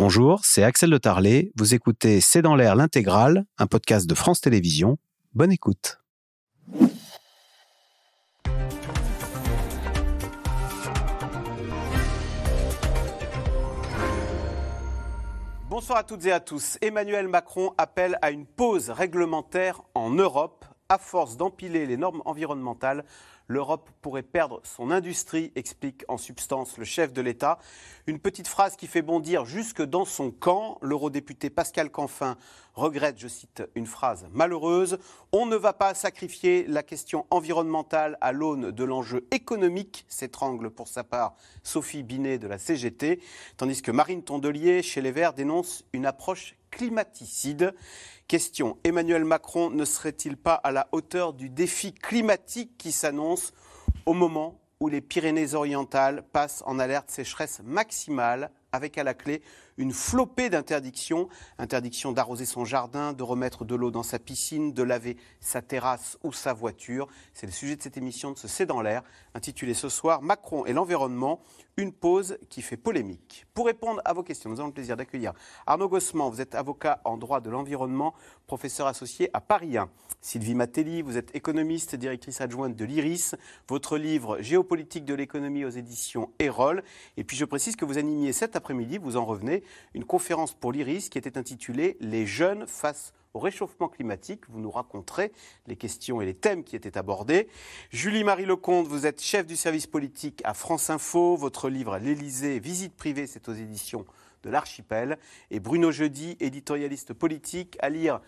Bonjour, c'est Axel de Tarlet. Vous écoutez C'est dans l'air l'intégrale, un podcast de France Télévisions. Bonne écoute. Bonsoir à toutes et à tous. Emmanuel Macron appelle à une pause réglementaire en Europe. À force d'empiler les normes environnementales, l'Europe pourrait perdre son industrie, explique en substance le chef de l'État. Une petite phrase qui fait bondir jusque dans son camp. L'eurodéputé Pascal Canfin regrette, je cite une phrase malheureuse, On ne va pas sacrifier la question environnementale à l'aune de l'enjeu économique, s'étrangle pour sa part Sophie Binet de la CGT, tandis que Marine Tondelier, chez les Verts, dénonce une approche climaticide. Question, Emmanuel Macron ne serait-il pas à la hauteur du défi climatique qui s'annonce au moment où les Pyrénées-Orientales passent en alerte sécheresse maximale avec à la clé une flopée d'interdictions. Interdiction d'arroser son jardin, de remettre de l'eau dans sa piscine, de laver sa terrasse ou sa voiture. C'est le sujet de cette émission de ce C'est dans l'air, intitulée ce soir Macron et l'environnement, une pause qui fait polémique. Pour répondre à vos questions, nous avons le plaisir d'accueillir Arnaud Gossman, vous êtes avocat en droit de l'environnement, professeur associé à Paris 1. Sylvie Matelli, vous êtes économiste, directrice adjointe de l'IRIS. Votre livre Géopolitique de l'économie aux éditions Erol. Et puis je précise que vous animiez cet après-midi, vous en revenez, une conférence pour l'IRIS qui était intitulée Les jeunes face au réchauffement climatique. Vous nous raconterez les questions et les thèmes qui étaient abordés. Julie-Marie Lecomte, vous êtes chef du service politique à France Info. Votre livre L'Élysée, visite privée, c'est aux éditions de l'Archipel. Et Bruno Jeudi, éditorialiste politique, à lire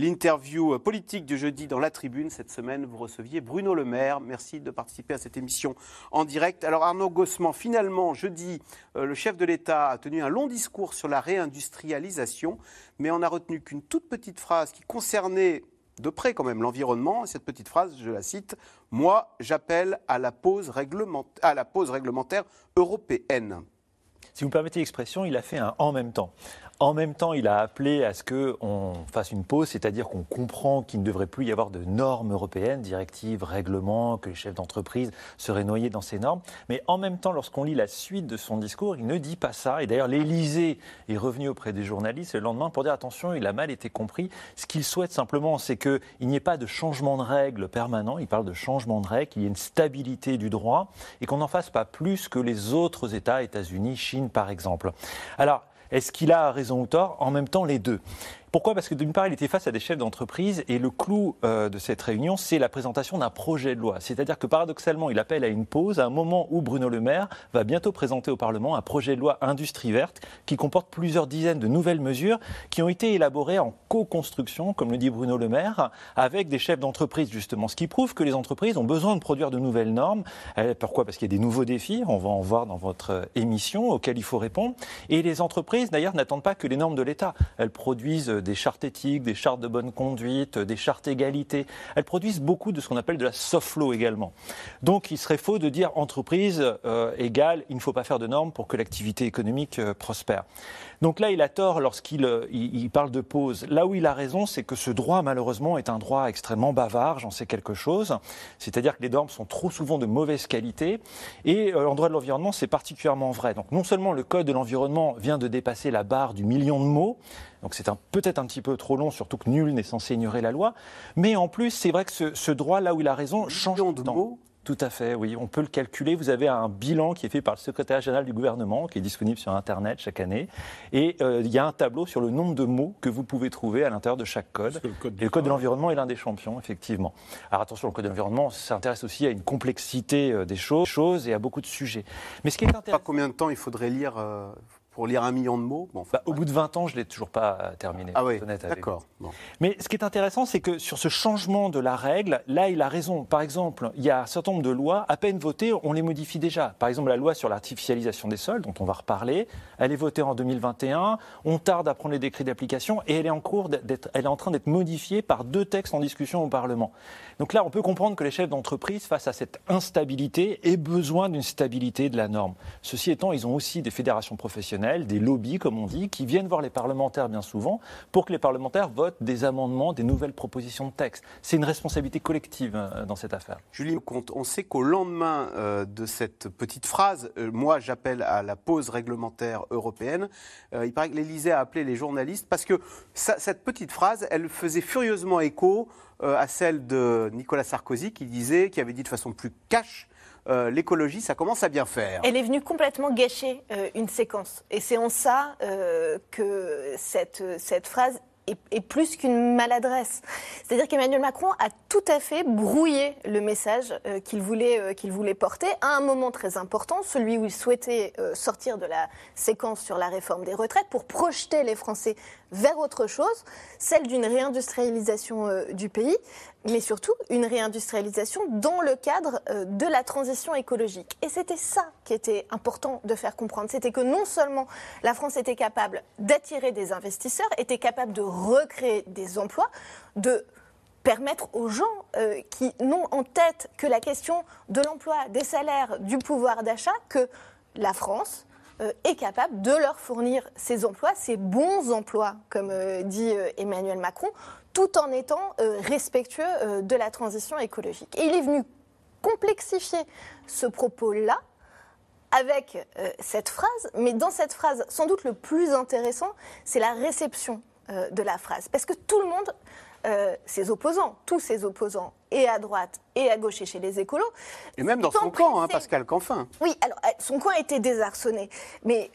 L'interview politique du jeudi dans la tribune. Cette semaine, vous receviez Bruno Le Maire. Merci de participer à cette émission en direct. Alors Arnaud Gossman, finalement, jeudi, euh, le chef de l'État a tenu un long discours sur la réindustrialisation, mais on n'a retenu qu'une toute petite phrase qui concernait de près quand même l'environnement. Cette petite phrase, je la cite, Moi, j'appelle à, la pause à la pause réglementaire européenne. Si vous me permettez l'expression, il a fait un en même temps. En même temps, il a appelé à ce qu'on fasse une pause, c'est-à-dire qu'on comprend qu'il ne devrait plus y avoir de normes européennes, directives, règlements, que les chefs d'entreprise seraient noyés dans ces normes. Mais en même temps, lorsqu'on lit la suite de son discours, il ne dit pas ça. Et d'ailleurs, l'Élysée est revenu auprès des journalistes le lendemain pour dire attention, il a mal été compris. Ce qu'il souhaite simplement, c'est qu'il n'y ait pas de changement de règles permanent. Il parle de changement de règles, qu'il y ait une stabilité du droit et qu'on n'en fasse pas plus que les autres États, États-Unis, Chine par exemple. Alors, est-ce qu'il a raison ou tort? En même temps, les deux. Pourquoi? Parce que d'une part, il était face à des chefs d'entreprise et le clou euh, de cette réunion, c'est la présentation d'un projet de loi. C'est-à-dire que paradoxalement, il appelle à une pause à un moment où Bruno Le Maire va bientôt présenter au Parlement un projet de loi industrie verte qui comporte plusieurs dizaines de nouvelles mesures qui ont été élaborées en co-construction, comme le dit Bruno Le Maire, avec des chefs d'entreprise justement. Ce qui prouve que les entreprises ont besoin de produire de nouvelles normes. Euh, pourquoi? Parce qu'il y a des nouveaux défis, on va en voir dans votre émission, auxquels il faut répondre. Et les entreprises, d'ailleurs, n'attendent pas que les normes de l'État. Elles produisent des chartes éthiques, des chartes de bonne conduite, des chartes égalité. Elles produisent beaucoup de ce qu'on appelle de la soft law également. Donc il serait faux de dire entreprise euh, égale, il ne faut pas faire de normes pour que l'activité économique euh, prospère. Donc là, il a tort lorsqu'il euh, il, parle de pause. Là où il a raison, c'est que ce droit, malheureusement, est un droit extrêmement bavard, j'en sais quelque chose. C'est-à-dire que les normes sont trop souvent de mauvaise qualité. Et euh, en droit de l'environnement, c'est particulièrement vrai. Donc non seulement le Code de l'environnement vient de dépasser la barre du million de mots, donc c'est peut-être un petit peu trop long, surtout que nul n'est censé ignorer la loi, mais en plus, c'est vrai que ce, ce, droit, là où il a raison, change de temps. Tout à fait, oui. On peut le calculer. Vous avez un bilan qui est fait par le secrétaire général du gouvernement, qui est disponible sur Internet chaque année. Et euh, il y a un tableau sur le nombre de mots que vous pouvez trouver à l'intérieur de chaque code. Le code et le code de l'environnement est l'un des champions, effectivement. Alors attention, le code de l'environnement s'intéresse aussi à une complexité euh, des choses et à beaucoup de sujets. Mais ce qui est intéressant. Pas combien de temps il faudrait lire euh, pour lire un million de mots bah, Au bout de 20 ans, je ne l'ai toujours pas euh, terminé. Ah oui, d'accord. Mais ce qui est intéressant, c'est que sur ce changement de la règle, là, il a raison. Par exemple, il y a un certain nombre de lois, à peine votées, on les modifie déjà. Par exemple, la loi sur l'artificialisation des sols, dont on va reparler, elle est votée en 2021, on tarde à prendre les décrets d'application et elle est en, cours elle est en train d'être modifiée par deux textes en discussion au Parlement. Donc là, on peut comprendre que les chefs d'entreprise, face à cette instabilité, aient besoin d'une stabilité de la norme. Ceci étant, ils ont aussi des fédérations professionnelles des lobbies, comme on dit, qui viennent voir les parlementaires bien souvent pour que les parlementaires votent des amendements, des nouvelles propositions de texte. C'est une responsabilité collective euh, dans cette affaire. Julie on sait qu'au lendemain euh, de cette petite phrase, euh, moi j'appelle à la pause réglementaire européenne, il paraît que l'Élysée a appelé les journalistes parce que cette petite phrase, elle faisait furieusement écho à celle de Nicolas Sarkozy qui disait, qui avait dit de façon plus cash, l'écologie, ça commence à bien faire. Elle est venue complètement gâcher une séquence. Et c'est en ça que cette, cette phrase est, plus qu'une maladresse. C'est-à-dire qu'Emmanuel Macron a tout à fait brouillé le message euh, qu'il voulait, euh, voulait porter à un moment très important, celui où il souhaitait euh, sortir de la séquence sur la réforme des retraites pour projeter les Français vers autre chose, celle d'une réindustrialisation du pays, mais surtout une réindustrialisation dans le cadre de la transition écologique. Et c'était ça qui était important de faire comprendre. C'était que non seulement la France était capable d'attirer des investisseurs, était capable de recréer des emplois, de permettre aux gens euh, qui n'ont en tête que la question de l'emploi, des salaires, du pouvoir d'achat, que la France euh, est capable de leur fournir ces emplois, ces bons emplois, comme euh, dit Emmanuel Macron, tout en étant respectueux de la transition écologique. Et il est venu complexifier ce propos-là avec cette phrase, mais dans cette phrase, sans doute le plus intéressant, c'est la réception euh, de la phrase. Parce que tout le monde, euh, ses opposants, tous ses opposants, et à droite et à gauche et chez les écolos. Et même dans son camp, hein, Pascal Canfin. Oui, alors euh, son camp a été désarçonné. Mais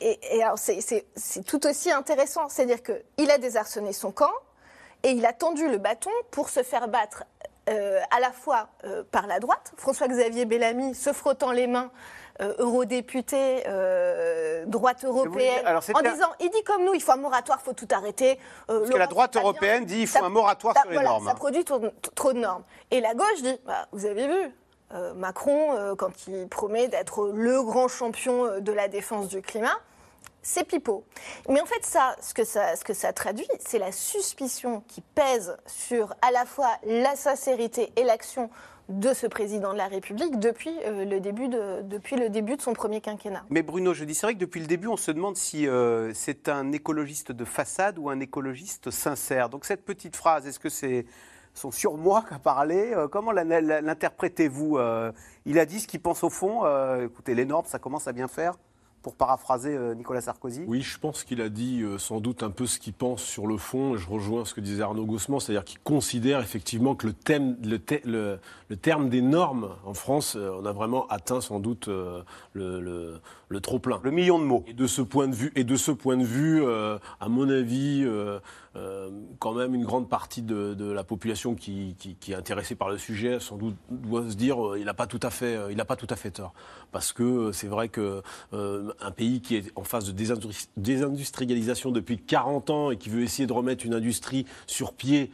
et, alors c'est tout aussi intéressant, c'est-à-dire qu'il a désarçonné son camp et il a tendu le bâton pour se faire battre à la fois par la droite, François-Xavier Bellamy se frottant les mains euh, eurodéputé, euh, droite européenne, en disant il dit comme nous, il faut un moratoire, il faut tout arrêter. Euh, Parce que la droite européenne dit il faut un moratoire sur les normes. Ça produit trop, de normes. Et la gauche dit bah, vous avez vu, Macron, quand il promet d'être le grand champion de la défense du climat, c'est pipeau. Mais en fait, ça, ce que ça, ce que ça traduit, c'est la suspicion qui pèse sur à la fois la sincérité et l'action de ce président de la République depuis, euh, le, début de, depuis le début de son premier quinquennat. Mais Bruno, je dis, c'est vrai que depuis le début, on se demande si euh, c'est un écologiste de façade ou un écologiste sincère. Donc cette petite phrase, est-ce que c'est son surmoi qu'a parlé euh, Comment l'interprétez-vous Il a dit ce qu'il pense au fond. écoutez, les normes, ça commence à bien faire pour paraphraser euh, Nicolas Sarkozy Oui, je pense qu'il a dit euh, sans doute un peu ce qu'il pense sur le fond. Je rejoins ce que disait Arnaud Gosselin, c'est-à-dire qu'il considère effectivement que le, thème, le, le, terme des normes en France, euh, on a vraiment atteint sans doute le, trop plein. Le million de mots. Et de ce point de vue, et de ce point de vue, à mon avis, quand même une grande partie de, la population qui, est intéressée par le sujet, sans doute doit se dire, il n'a pas tout à fait, il n'a pas tout à fait tort, parce que c'est vrai que un pays qui est en phase de désindustrialisation depuis 40 ans et qui veut essayer de remettre une industrie sur pied,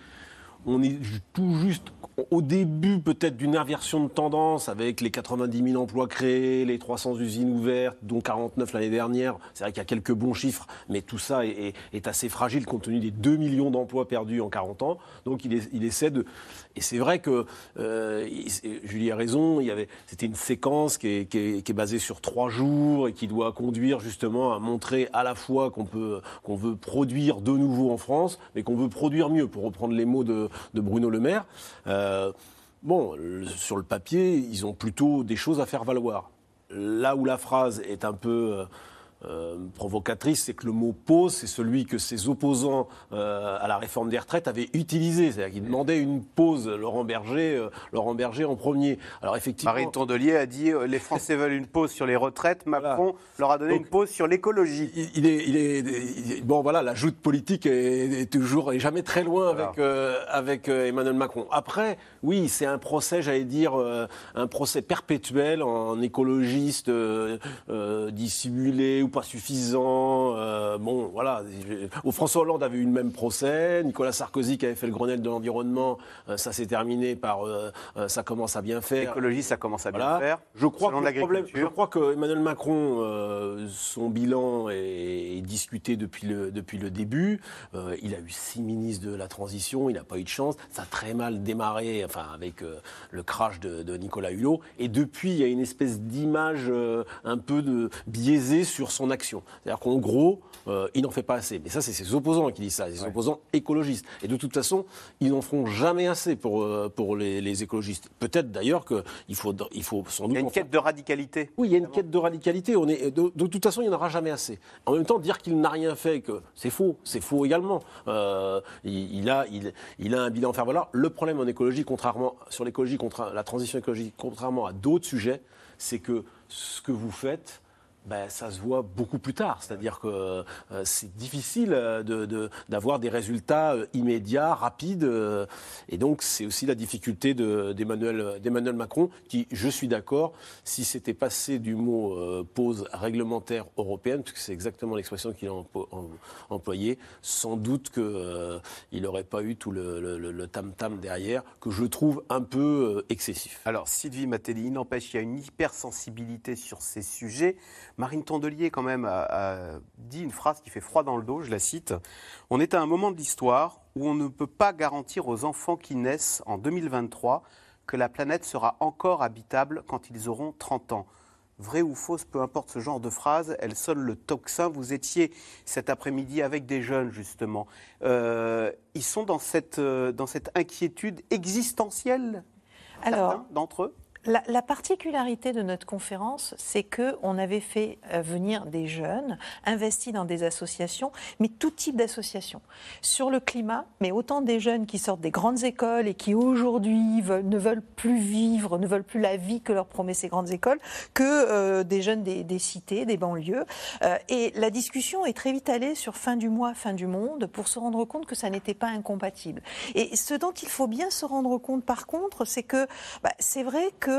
on est tout juste au début peut-être d'une inversion de tendance avec les 90 000 emplois créés, les 300 usines ouvertes, dont 49 l'année dernière. C'est vrai qu'il y a quelques bons chiffres, mais tout ça est, assez fragile compte tenu des 2 millions d'emplois perdus en 40 ans. Donc il, essaie de... Et c'est vrai que, euh, Julie a raison, c'était une séquence qui est, basée sur trois jours et qui doit conduire justement à montrer à la fois qu'on qu'on veut produire de nouveau en France, mais qu'on veut produire mieux, pour reprendre les mots de, Bruno Le Maire. Euh, euh, bon, sur le papier, ils ont plutôt des choses à faire valoir. Là où la phrase est un peu euh, provocatrice, c'est que le mot pause, c'est celui que ses opposants euh, à la réforme des retraites avaient utilisé. C'est-à-dire qu'ils demandaient une pause, Laurent Berger, euh, Laurent Berger en premier. Alors effectivement. Marie Tondelier a dit les Français veulent une pause sur les retraites. Macron leur a donné une pause sur l'écologie. Il, est, il, est, bon voilà, la joute politique est, toujours et jamais très loin avec avec Emmanuel Macron. Après, oui, c'est un procès, j'allais dire, un procès perpétuel en écologiste dissimulé pas suffisant. Euh, bon, voilà. François Hollande avait eu le même procès. Nicolas Sarkozy qui avait fait le Grenelle de l'environnement, euh, ça s'est terminé par euh, ça commence à bien faire. L'écologie, ça commence à bien faire. Je crois que le problème, je crois que Emmanuel Macron, son bilan est, discuté depuis le depuis le début. il a eu six ministres de la transition, il n'a pas eu de chance. Ça a très mal démarré, enfin avec le crash de, de, Nicolas Hulot. Et depuis, il y a une espèce d'image un peu de biaisée sur son action. C'est-à-dire qu'en gros, euh, il n'en fait pas assez. Mais ça, c'est ses opposants qui disent ça, ses opposants écologistes. Et de toute façon, ils n'en feront jamais assez pour, euh, pour les, écologistes. Peut-être d'ailleurs qu'il faut, il faut sans doute. Il y a une quête de radicalité. Oui, il y a une quête de radicalité. On est, de, de toute façon, il n'y en aura jamais assez. En même temps, dire qu'il n'a rien fait, que c'est faux, c'est faux également. Euh, il, a, il, il, a un bilan à faire valoir. Le problème en écologie, contrairement sur l'écologie, la transition écologique, contrairement à d'autres sujets, c'est que ce que vous faites, ben, ça se voit beaucoup plus tard. C'est-à-dire que euh, c'est difficile euh, d'avoir des résultats euh, immédiats, rapides. et donc, c'est aussi la difficulté d'Emmanuel Macron, qui, je suis d'accord, si c'était passé du mot pause réglementaire européenne, puisque c'est exactement l'expression qu'il a employée, sans doute qu'il n'aurait pas eu tout le tam-tam derrière, que je trouve un peu excessif. Alors, Sylvie Matteli, n'empêche, il y a une hypersensibilité sur ces sujets. Marine Tondelier, quand même, a, dit une phrase qui fait froid dans le dos, je la cite. On est à un moment de l'histoire où on ne peut pas garantir aux enfants qui naissent en 2023 que la planète sera encore habitable quand ils auront 30 ans. Vrai ou fausse, peu importe ce genre de phrase, elle sonne le tocsin. Vous étiez cet après-midi avec des jeunes, justement. Euh, ils sont dans cette, euh, dans cette inquiétude existentielle, Alors, d'entre eux? La, particularité de notre conférence, c'est qu'on avait fait euh, venir des jeunes, investis dans des associations, mais tout type d'associations. Sur le climat, mais autant des jeunes qui sortent des grandes écoles et qui aujourd'hui ne veulent plus vivre, ne veulent plus la vie que leur promet ces grandes écoles, que euh, des jeunes des, cités, des banlieues. Euh, et la discussion est très vite allée sur fin du mois, fin du monde, pour se rendre compte que ça n'était pas incompatible. Et ce dont il faut bien se rendre compte, par contre, c'est que bah, c'est vrai que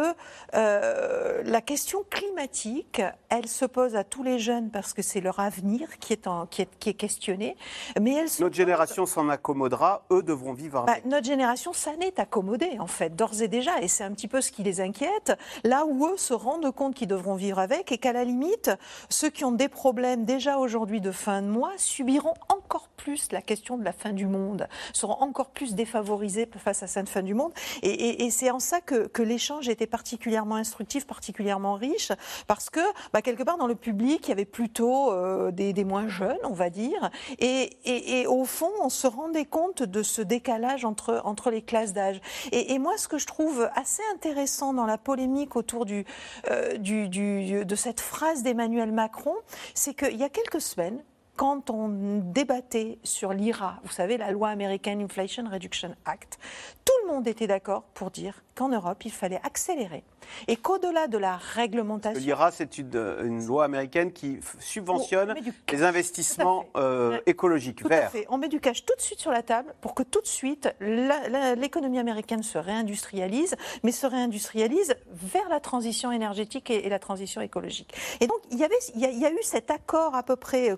euh, la question climatique, elle se pose à tous les jeunes parce que c'est leur avenir qui est, en, qui est, qui est questionné. Mais elle notre génération s'en accommodera, eux devront vivre bah, notre génération, ça n'est accommodée, en fait, d'ores et déjà. Et c'est un petit peu ce qui les inquiète. Là où eux se rendent compte qu'ils devront vivre avec et qu'à la limite, ceux qui ont des problèmes déjà aujourd'hui de fin de mois subiront encore plus la question de la fin du monde, seront encore plus défavorisés face à cette fin du monde. Et, et, c'est en ça que, que l'échange était particulièrement instructif, particulièrement riche, parce que bah, quelque part dans le public, il y avait plutôt euh, des, moins jeunes, on va dire, et, au fond, on se rendait compte de ce décalage entre, les classes d'âge. Et, moi, ce que je trouve assez intéressant dans la polémique autour euh, de cette phrase d'Emmanuel Macron, c'est qu'il y a quelques semaines, quand on débattait sur l'IRA, vous savez, la loi américaine Inflation Reduction Act, tout le monde était d'accord pour dire qu'en Europe, il fallait accélérer et qu'au-delà de la réglementation. L'IRA, c'est une, loi américaine qui subventionne les investissements euh, écologiques tout verts. À fait. On met du cash tout de suite sur la table pour que tout de suite l'économie américaine se réindustrialise, mais se réindustrialise vers la transition énergétique et, la transition écologique. Et donc, il y, avait, il y, a, eu cet accord à peu près euh,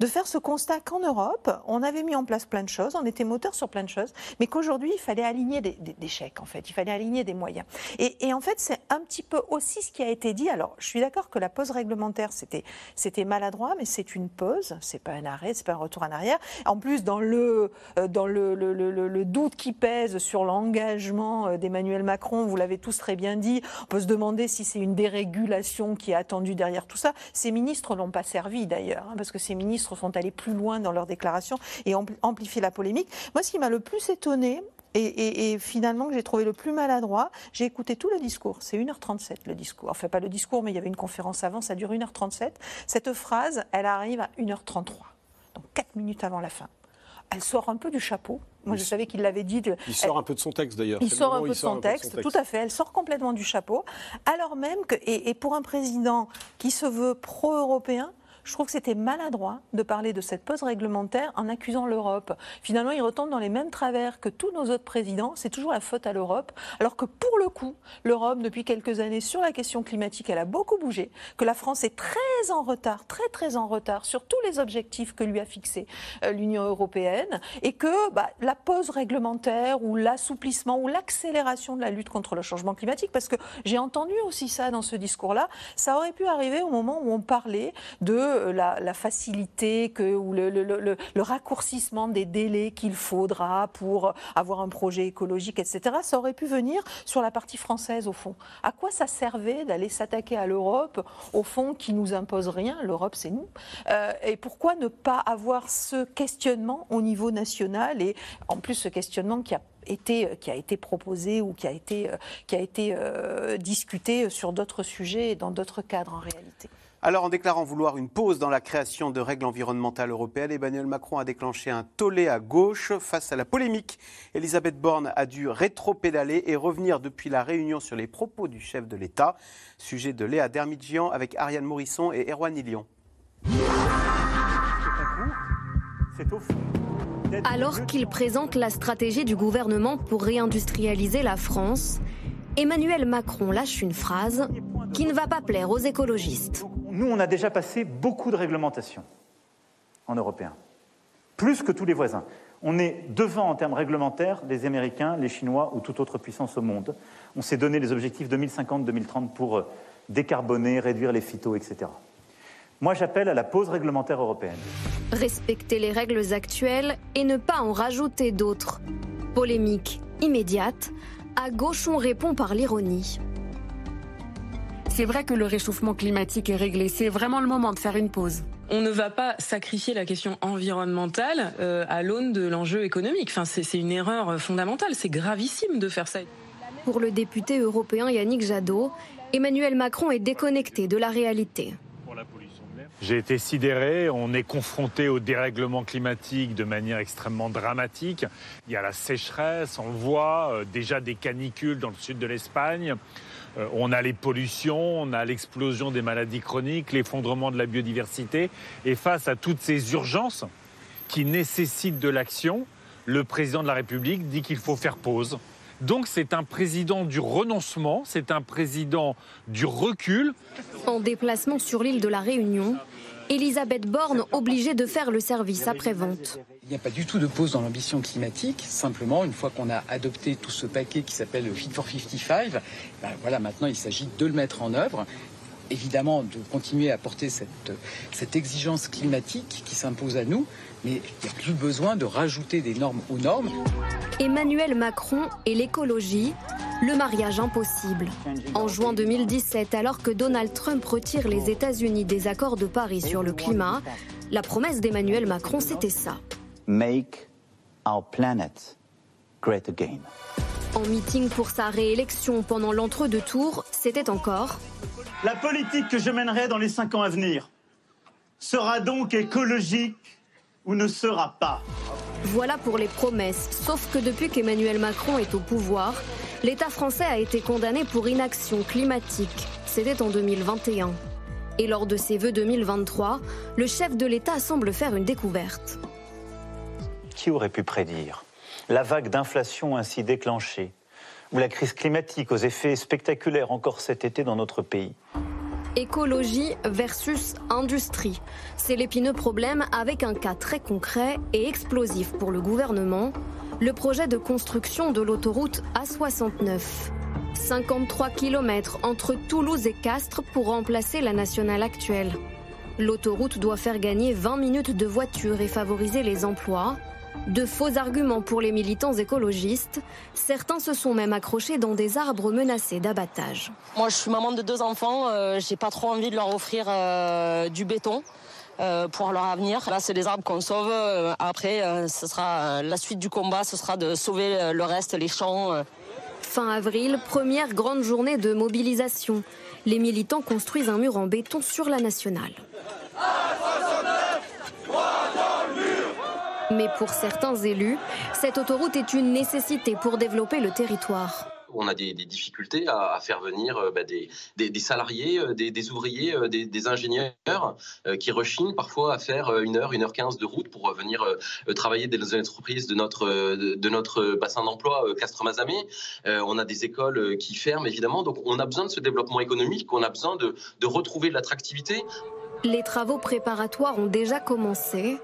de faire ce constat qu'en Europe, on avait mis en place plein de choses, on était moteur sur plein de choses, mais qu'aujourd'hui, il fallait aligner des, chèques, en fait. Il fallait aligner des moyens. Et, en fait, c'est un petit peu aussi ce qui a été dit. Alors, je suis d'accord que la pause réglementaire, c'était, maladroit, mais c'est une pause, c'est pas un arrêt, c'est pas un retour en arrière. En plus, dans le, euh, doute qui pèse sur l'engagement euh, d'Emmanuel Macron, vous l'avez tous très bien dit, on peut se demander si c'est une dérégulation qui est attendue derrière tout ça. Ces ministres l'ont pas servi d'ailleurs, hein, parce que ces ministres sont allés plus loin dans leurs déclarations et ont amplifié la polémique. Moi, ce qui m'a le plus étonné, et, finalement que j'ai trouvé le plus maladroit, j'ai écouté tout le discours. C'est 1h37 le discours. Enfin, pas le discours, mais il y avait une conférence avant, ça dure 1h37. Cette phrase, elle arrive à 1h33, donc 4 minutes avant la fin. Elle sort un peu du chapeau. Moi, je savais qu'il l'avait dit. Il sort un peu de son texte d'ailleurs. Il sort un peu de son texte, tout à fait. Elle sort complètement du chapeau. Alors même que, et pour un président qui se veut pro-européen, je trouve que c'était maladroit de parler de cette pause réglementaire en accusant l'Europe. Finalement, il retombe dans les mêmes travers que tous nos autres présidents. C'est toujours la faute à l'Europe, alors que pour le coup, l'Europe, depuis quelques années, sur la question climatique, elle a beaucoup bougé, que la France est très en retard, très très en retard sur tous les objectifs que lui a fixés euh, l'Union européenne, et que bah, la pause réglementaire ou l'assouplissement ou l'accélération de la lutte contre le changement climatique, parce que j'ai entendu aussi ça dans ce discours-là, ça aurait pu arriver au moment où on parlait de que la, facilité ou le, raccourcissement des délais qu'il faudra pour avoir un projet écologique, etc., ça aurait pu venir sur la partie française, au fond. À quoi ça servait d'aller s'attaquer à l'Europe, au fond, qui nous impose rien? L'Europe, c'est nous. Euh, et pourquoi ne pas avoir ce questionnement au niveau national? Et en plus ce questionnement qui a été, proposé ou qui a été, qui a été euh, discuté sur d'autres sujets et dans d'autres cadres en réalité. Alors, en déclarant vouloir une pause dans la création de règles environnementales européennes, Emmanuel Macron a déclenché un tollé à gauche face à la polémique. Elisabeth Borne a dû rétro-pédaler et revenir depuis la réunion sur les propos du chef de l'État. Sujet de Léa Dermidjian avec Ariane Morisson et Erwan Ilion. Alors qu'il présente la stratégie du gouvernement pour réindustrialiser la France, Emmanuel Macron lâche une phrase qui ne va pas plaire aux écologistes. Nous, on a déjà passé beaucoup de réglementations en européen, plus que tous les voisins. On est devant en termes réglementaires les Américains, les Chinois ou toute autre puissance au monde. On s'est donné les objectifs 2050-2030 pour euh, décarboner, réduire les phytos, etc. Moi, j'appelle à la pause réglementaire européenne. Respecter les règles actuelles et ne pas en rajouter d'autres. Polémique immédiate. À gauche, on répond par l'ironie. C'est vrai que le réchauffement climatique est réglé. C'est vraiment le moment de faire une pause. On ne va pas sacrifier la question environnementale euh, à l'aune de l'enjeu économique. Enfin, c'est une erreur fondamentale. C'est gravissime de faire ça. Pour le député européen Yannick Jadot, Emmanuel Macron est déconnecté de la réalité. J'ai été sidéré. On est confronté au dérèglement climatique de manière extrêmement dramatique. Il y a la sécheresse, on voit, euh, déjà des canicules dans le sud de l'Espagne. Euh, on a les pollutions, on a l'explosion des maladies chroniques, l'effondrement de la biodiversité. Et face à toutes ces urgences qui nécessitent de l'action, le président de la République dit qu'il faut faire pause. Donc c'est un président du renoncement, c'est un président du recul. En déplacement sur l'île de la Réunion, Elisabeth Borne obligée de faire le service après-vente. Il n'y a pas du tout de pause dans l'ambition climatique. Simplement, une fois qu'on a adopté tout ce paquet qui s'appelle le Fit for 55, ben voilà, maintenant il s'agit de le mettre en œuvre évidemment de continuer à porter cette, cette exigence climatique qui s'impose à nous, mais il n'y a plus besoin de rajouter des normes aux normes. Emmanuel Macron et l'écologie, le mariage impossible. En juin 2017, alors que Donald Trump retire les États-Unis des accords de Paris sur le climat, la promesse d'Emmanuel Macron, c'était ça. Make our planet great again. En meeting pour sa réélection pendant l'entre-deux tours, c'était encore La politique que je mènerai dans les cinq ans à venir sera donc écologique ou ne sera pas. Voilà pour les promesses, sauf que depuis qu'Emmanuel Macron est au pouvoir, l'État français a été condamné pour inaction climatique. C'était en 2021. Et lors de ses vœux 2023, le chef de l'État semble faire une découverte. Qui aurait pu prédire la vague d'inflation ainsi déclenchée, ou la crise climatique aux effets spectaculaires encore cet été dans notre pays? Écologie versus industrie. C'est l'épineux problème avec un cas très concret et explosif pour le gouvernement, le projet de construction de l'autoroute A69. 53 km entre Toulouse et Castres pour remplacer la nationale actuelle. L'autoroute doit faire gagner 20 minutes de voiture et favoriser les emplois. De faux arguments pour les militants écologistes. Certains se sont même accrochés dans des arbres menacés d'abattage. Moi, je suis maman de deux enfants. Euh, j'ai pas trop envie de leur offrir euh, du béton. Euh, pour leur avenir. Là, c'est des arbres qu'on sauve. après, ce sera la suite du combat, ce sera de sauver le reste, les champs. Fin avril, première grande journée de mobilisation. Les militants construisent un mur en béton sur la nationale. Mais pour certains élus, cette autoroute est une nécessité pour développer le territoire on a des, difficultés à, faire venir euh, bah, des, salariés, euh, des, ouvriers, euh, des, ingénieurs qui rechignent parfois à faire une heure, une heure quinze de route pour venir travailler dans les entreprises de notre, de, notre bassin d'emploi Castres-Mazamet. on a des écoles qui ferment évidemment, donc on a besoin de ce développement économique, on a besoin de, de retrouver de l'attractivité. Les travaux préparatoires ont déjà commencé.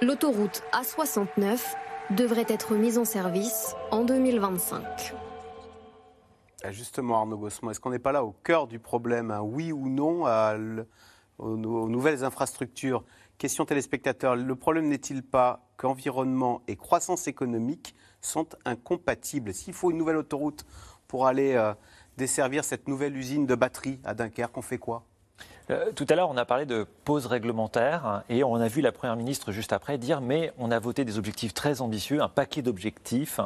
L'autoroute A69 devrait être mise en service en 2025. Ah, justement, Arnaud Gossement, est-ce qu'on n'est pas là au cœur du problème Un oui ou non aux, nouvelles infrastructures? Question téléspectateur, le problème n'est-il pas qu'environnement et croissance économique sont incompatibles? S'il faut une nouvelle autoroute pour aller euh, desservir cette nouvelle usine de batterie à Dunkerque, on fait quoi? Tout à l'heure, on a parlé de pause réglementaire hein, et on a vu la Première ministre juste après dire mais on a voté des objectifs très ambitieux, un paquet d'objectifs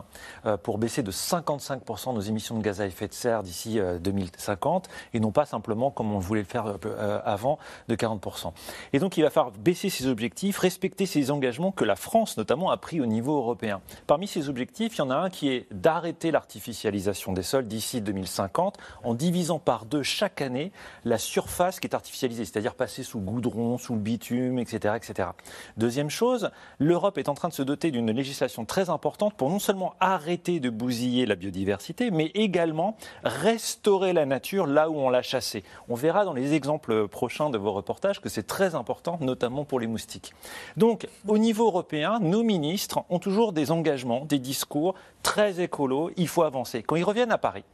euh, pour baisser de 55% nos émissions de gaz à effet de serre d'ici euh, 2050 et non pas simplement comme on voulait le faire euh, euh, avant de 40%. Et donc il va falloir baisser ces objectifs, respecter ces engagements que la France notamment a pris au niveau européen. Parmi ces objectifs, il y en a un qui est d'arrêter l'artificialisation des sols d'ici 2050 en divisant par deux chaque année la surface qui est artificialisée c'est-à-dire passer sous goudron, sous le bitume, etc., etc. Deuxième chose, l'Europe est en train de se doter d'une législation très importante pour non seulement arrêter de bousiller la biodiversité, mais également restaurer la nature là où on l'a chassée. On verra dans les exemples prochains de vos reportages que c'est très important, notamment pour les moustiques. Donc, au niveau européen, nos ministres ont toujours des engagements, des discours très écolos. Il faut avancer. Quand ils reviennent à Paris,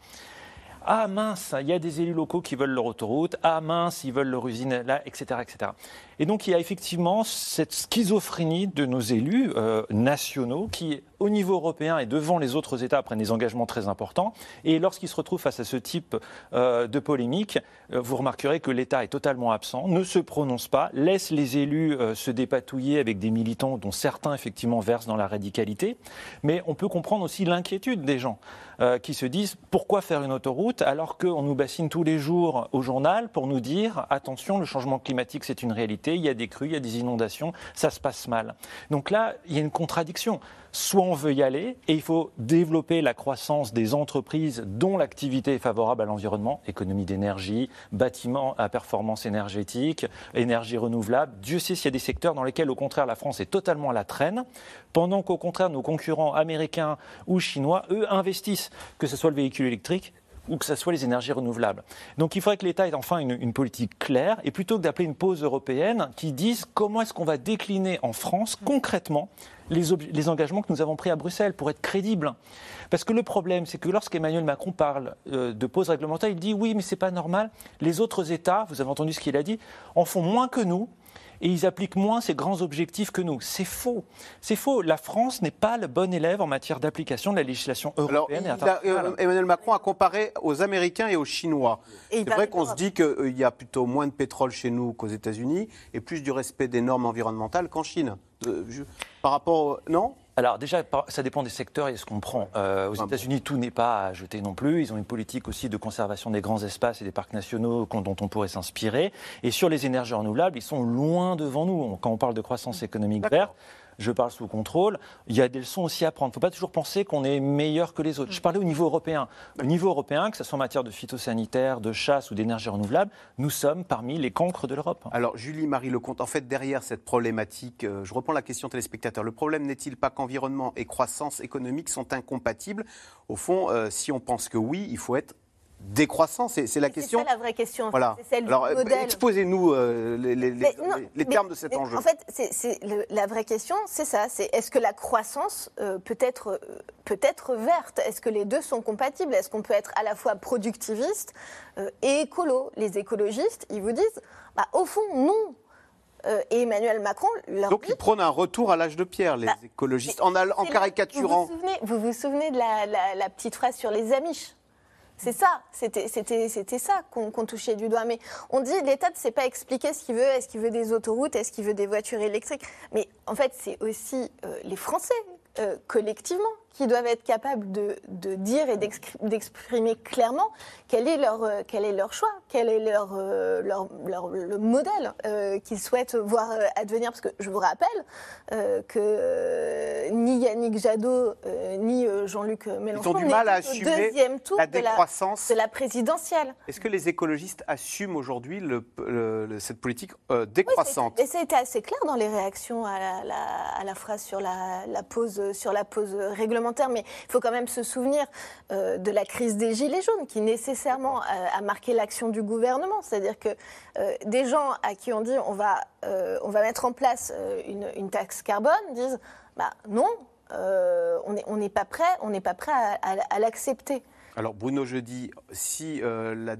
ah mince, il y a des élus locaux qui veulent leur autoroute. Ah mince, ils veulent leur usine là, etc., etc. Et donc il y a effectivement cette schizophrénie de nos élus euh, nationaux qui, au niveau européen et devant les autres États, prennent des engagements très importants. Et lorsqu'ils se retrouvent face à ce type euh, de polémique, euh, vous remarquerez que l'État est totalement absent, ne se prononce pas, laisse les élus se dépatouiller avec des militants dont certains effectivement versent dans la radicalité. Mais on peut comprendre aussi l'inquiétude des gens qui se disent pourquoi faire une autoroute alors qu'on nous bassine tous les jours au journal pour nous dire attention, le changement climatique c'est une réalité, il y a des crues, il y a des inondations, ça se passe mal. Donc là, il y a une contradiction. Soit on veut y aller et il faut développer la croissance des entreprises dont l'activité est favorable à l'environnement, économie d'énergie, bâtiments à performance énergétique, énergie renouvelable. Dieu sait s'il y a des secteurs dans lesquels au contraire la France est totalement à la traîne, pendant qu'au contraire nos concurrents américains ou chinois, eux, investissent, que ce soit le véhicule électrique ou que ce soit les énergies renouvelables. Donc il faudrait que l'État ait enfin une, politique claire, et plutôt que d'appeler une pause européenne, qui dise comment est-ce qu'on va décliner en France concrètement les, les, engagements que nous avons pris à Bruxelles pour être crédibles. Parce que le problème, c'est que lorsqu'Emmanuel Macron parle euh, de pause réglementaire, il dit oui, mais c'est pas normal. Les autres États, vous avez entendu ce qu'il a dit, en font moins que nous et ils appliquent moins ces grands objectifs que nous. C'est faux. C'est faux. La France n'est pas le bon élève en matière d'application de la législation européenne Alors, et internationale. A, euh, Emmanuel Macron a comparé aux Américains et aux Chinois. C'est vrai qu'on se dit qu'il y a plutôt moins de pétrole chez nous qu'aux États-Unis et plus du respect des normes environnementales qu'en Chine. Euh, je, par rapport. Au, non? Alors déjà, ça dépend des secteurs et ce qu'on prend. Euh, aux États-Unis, tout n'est pas à jeter non plus. Ils ont une politique aussi de conservation des grands espaces et des parcs nationaux dont on pourrait s'inspirer. Et sur les énergies renouvelables, ils sont loin devant nous. Quand on parle de croissance économique verte, je parle sous contrôle. Il y a des leçons aussi à prendre. Il ne faut pas toujours penser qu'on est meilleur que les autres. Je parlais au niveau européen. Au niveau européen, que ce soit en matière de phytosanitaire, de chasse ou d'énergie renouvelable, nous sommes parmi les cancres de l'Europe. Alors, Julie-Marie Lecomte, en fait, derrière cette problématique, euh, je reprends la question téléspectateur. Le problème n'est-il pas qu'environnement et croissance économique sont incompatibles? Au fond, euh, si on pense que oui, il faut être décroissant C'est la question. C'est ça la vraie question. Voilà. C'est celle Alors, modèle. Exposez-nous euh, les, termes de cet enjeu. En fait, c est, c est le, la vraie question, c'est ça. C'est est-ce que la croissance euh, peut être euh, peut être verte? Est-ce que les deux sont compatibles? Est-ce qu'on peut être à la fois productiviste euh, et écolo? Les écologistes, ils vous disent, bah, au fond, non. Euh, et Emmanuel Macron leur Donc dit, ils prônent un retour à l'âge de pierre, les bah, écologistes, en, en caricaturant. Vous vous souvenez, vous vous souvenez de la, la, la petite phrase sur les Amish? C'est ça, c'était ça qu'on qu touchait du doigt. Mais on dit l'État ne sait pas expliquer ce qu'il veut. Est-ce qu'il veut des autoroutes? Est-ce qu'il veut des voitures électriques? Mais en fait, c'est aussi euh, les Français, euh, collectivement, qui doivent être capables de, de dire et d'exprimer clairement quel est leur, euh, quel est leur choix, quel est leur, euh, leur, leur le modèle euh, qu'ils souhaitent voir advenir. Parce que je vous rappelle que ni Yannick Jadot ni Jean-Luc Mélenchon Ils ont du mal à assumer deuxième tour la de, la, décroissance. de la présidentielle. Est-ce que les écologistes assument aujourd'hui le, le, le, cette politique décroissante oui, Et ça a été assez clair dans les réactions à la, la, à la phrase sur la, la pause, sur la pause réglementaire mais il faut quand même se souvenir euh, de la crise des Gilets jaunes qui nécessairement a, a marqué l'action du gouvernement. C'est-à-dire que euh, des gens à qui on dit on va, euh, on va mettre en place une, taxe carbone disent bah, non, on n'est on pas prêt, on n'est pas prêt à, l'accepter. Alors Bruno Jeudi, si, euh, la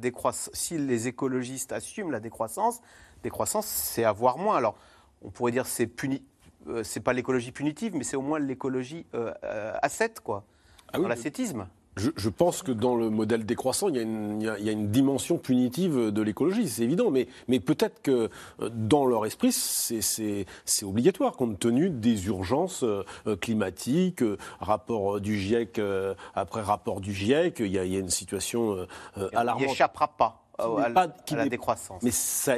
si les écologistes assument la décroissance, décroissance, c'est avoir moins. Alors, on pourrait dire c'est puni, euh, c'est pas l'écologie punitive, mais c'est au moins l'écologie euh, euh, asset, quoi. Ah oui, l'ascétisme. Je, je pense que dans le modèle décroissant, il y a une, il y a- il y a une dimension punitive de l'écologie, c'est évident. Mais, mais peut-être que euh, dans leur esprit, c'est- obligatoire, compte tenu des urgences climatiques, rapport du GIEC après rapport du GIEC, il y a, il y a une situation euh, Il alarmante. n'échappera pas Qui n'est à, pas- à qui la n'est- décroissance. Mais ça,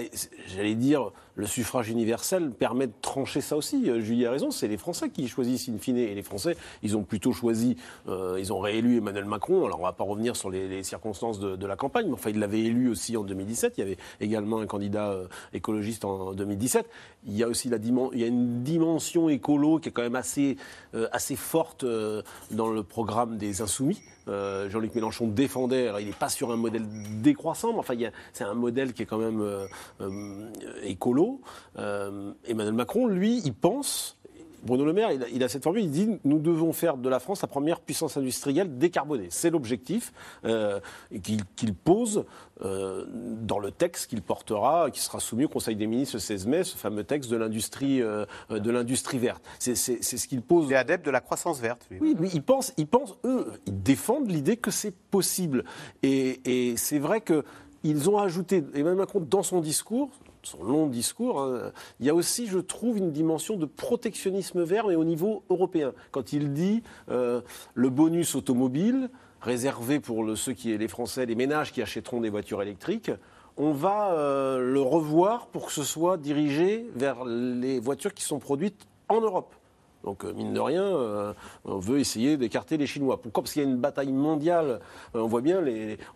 j'allais dire, le suffrage universel permet de trancher ça aussi. Euh, Julie a raison, c'est les Français qui choisissent in fine. Et les Français, ils ont plutôt choisi, euh, ils ont réélu Emmanuel Macron. Alors on va pas revenir sur les, les circonstances de, de la campagne, mais enfin, ils l'avaient élu aussi en 2017. Il y avait également un candidat euh, écologiste en 2017. Il y a aussi la il y a une dimension écolo qui est quand même assez, euh, assez forte dans le programme des Insoumis. Jean-Luc Mélenchon défendait, alors il n'est pas sur un modèle décroissant, mais enfin c'est un modèle qui est quand même euh, euh, écolo. Euh, Emmanuel Macron, lui, il pense. Bruno Le Maire, il a, il a cette formule, il dit nous devons faire de la France la première puissance industrielle décarbonée. C'est l'objectif qu'il qu'il pose euh, dans le texte qu'il portera, qui sera soumis au Conseil des ministres le 16 mai, ce fameux texte de l'industrie euh, de l'industrie verte. C'est ce qu'il pose. Il est adepte de la croissance verte. lui. Oui, lui, ils pensent, ils pensent, eux, ils défendent l'idée que c'est possible. Et, et c'est vrai que ils ont ajouté, Emmanuel Macron, dans son discours, son long discours, hein, il y a aussi, je trouve, une dimension de protectionnisme vert, mais au niveau européen. Quand il dit euh, le bonus automobile, réservé pour ceux qui, les Français, les ménages qui achèteront des voitures électriques, on va euh, le revoir pour que ce soit dirigé vers les voitures qui sont produites en Europe. Donc, euh, mine de rien, euh, on veut essayer d'écarter les Chinois. Pourquoi? Parce qu'il y a une bataille mondiale. Euh, on voit bien,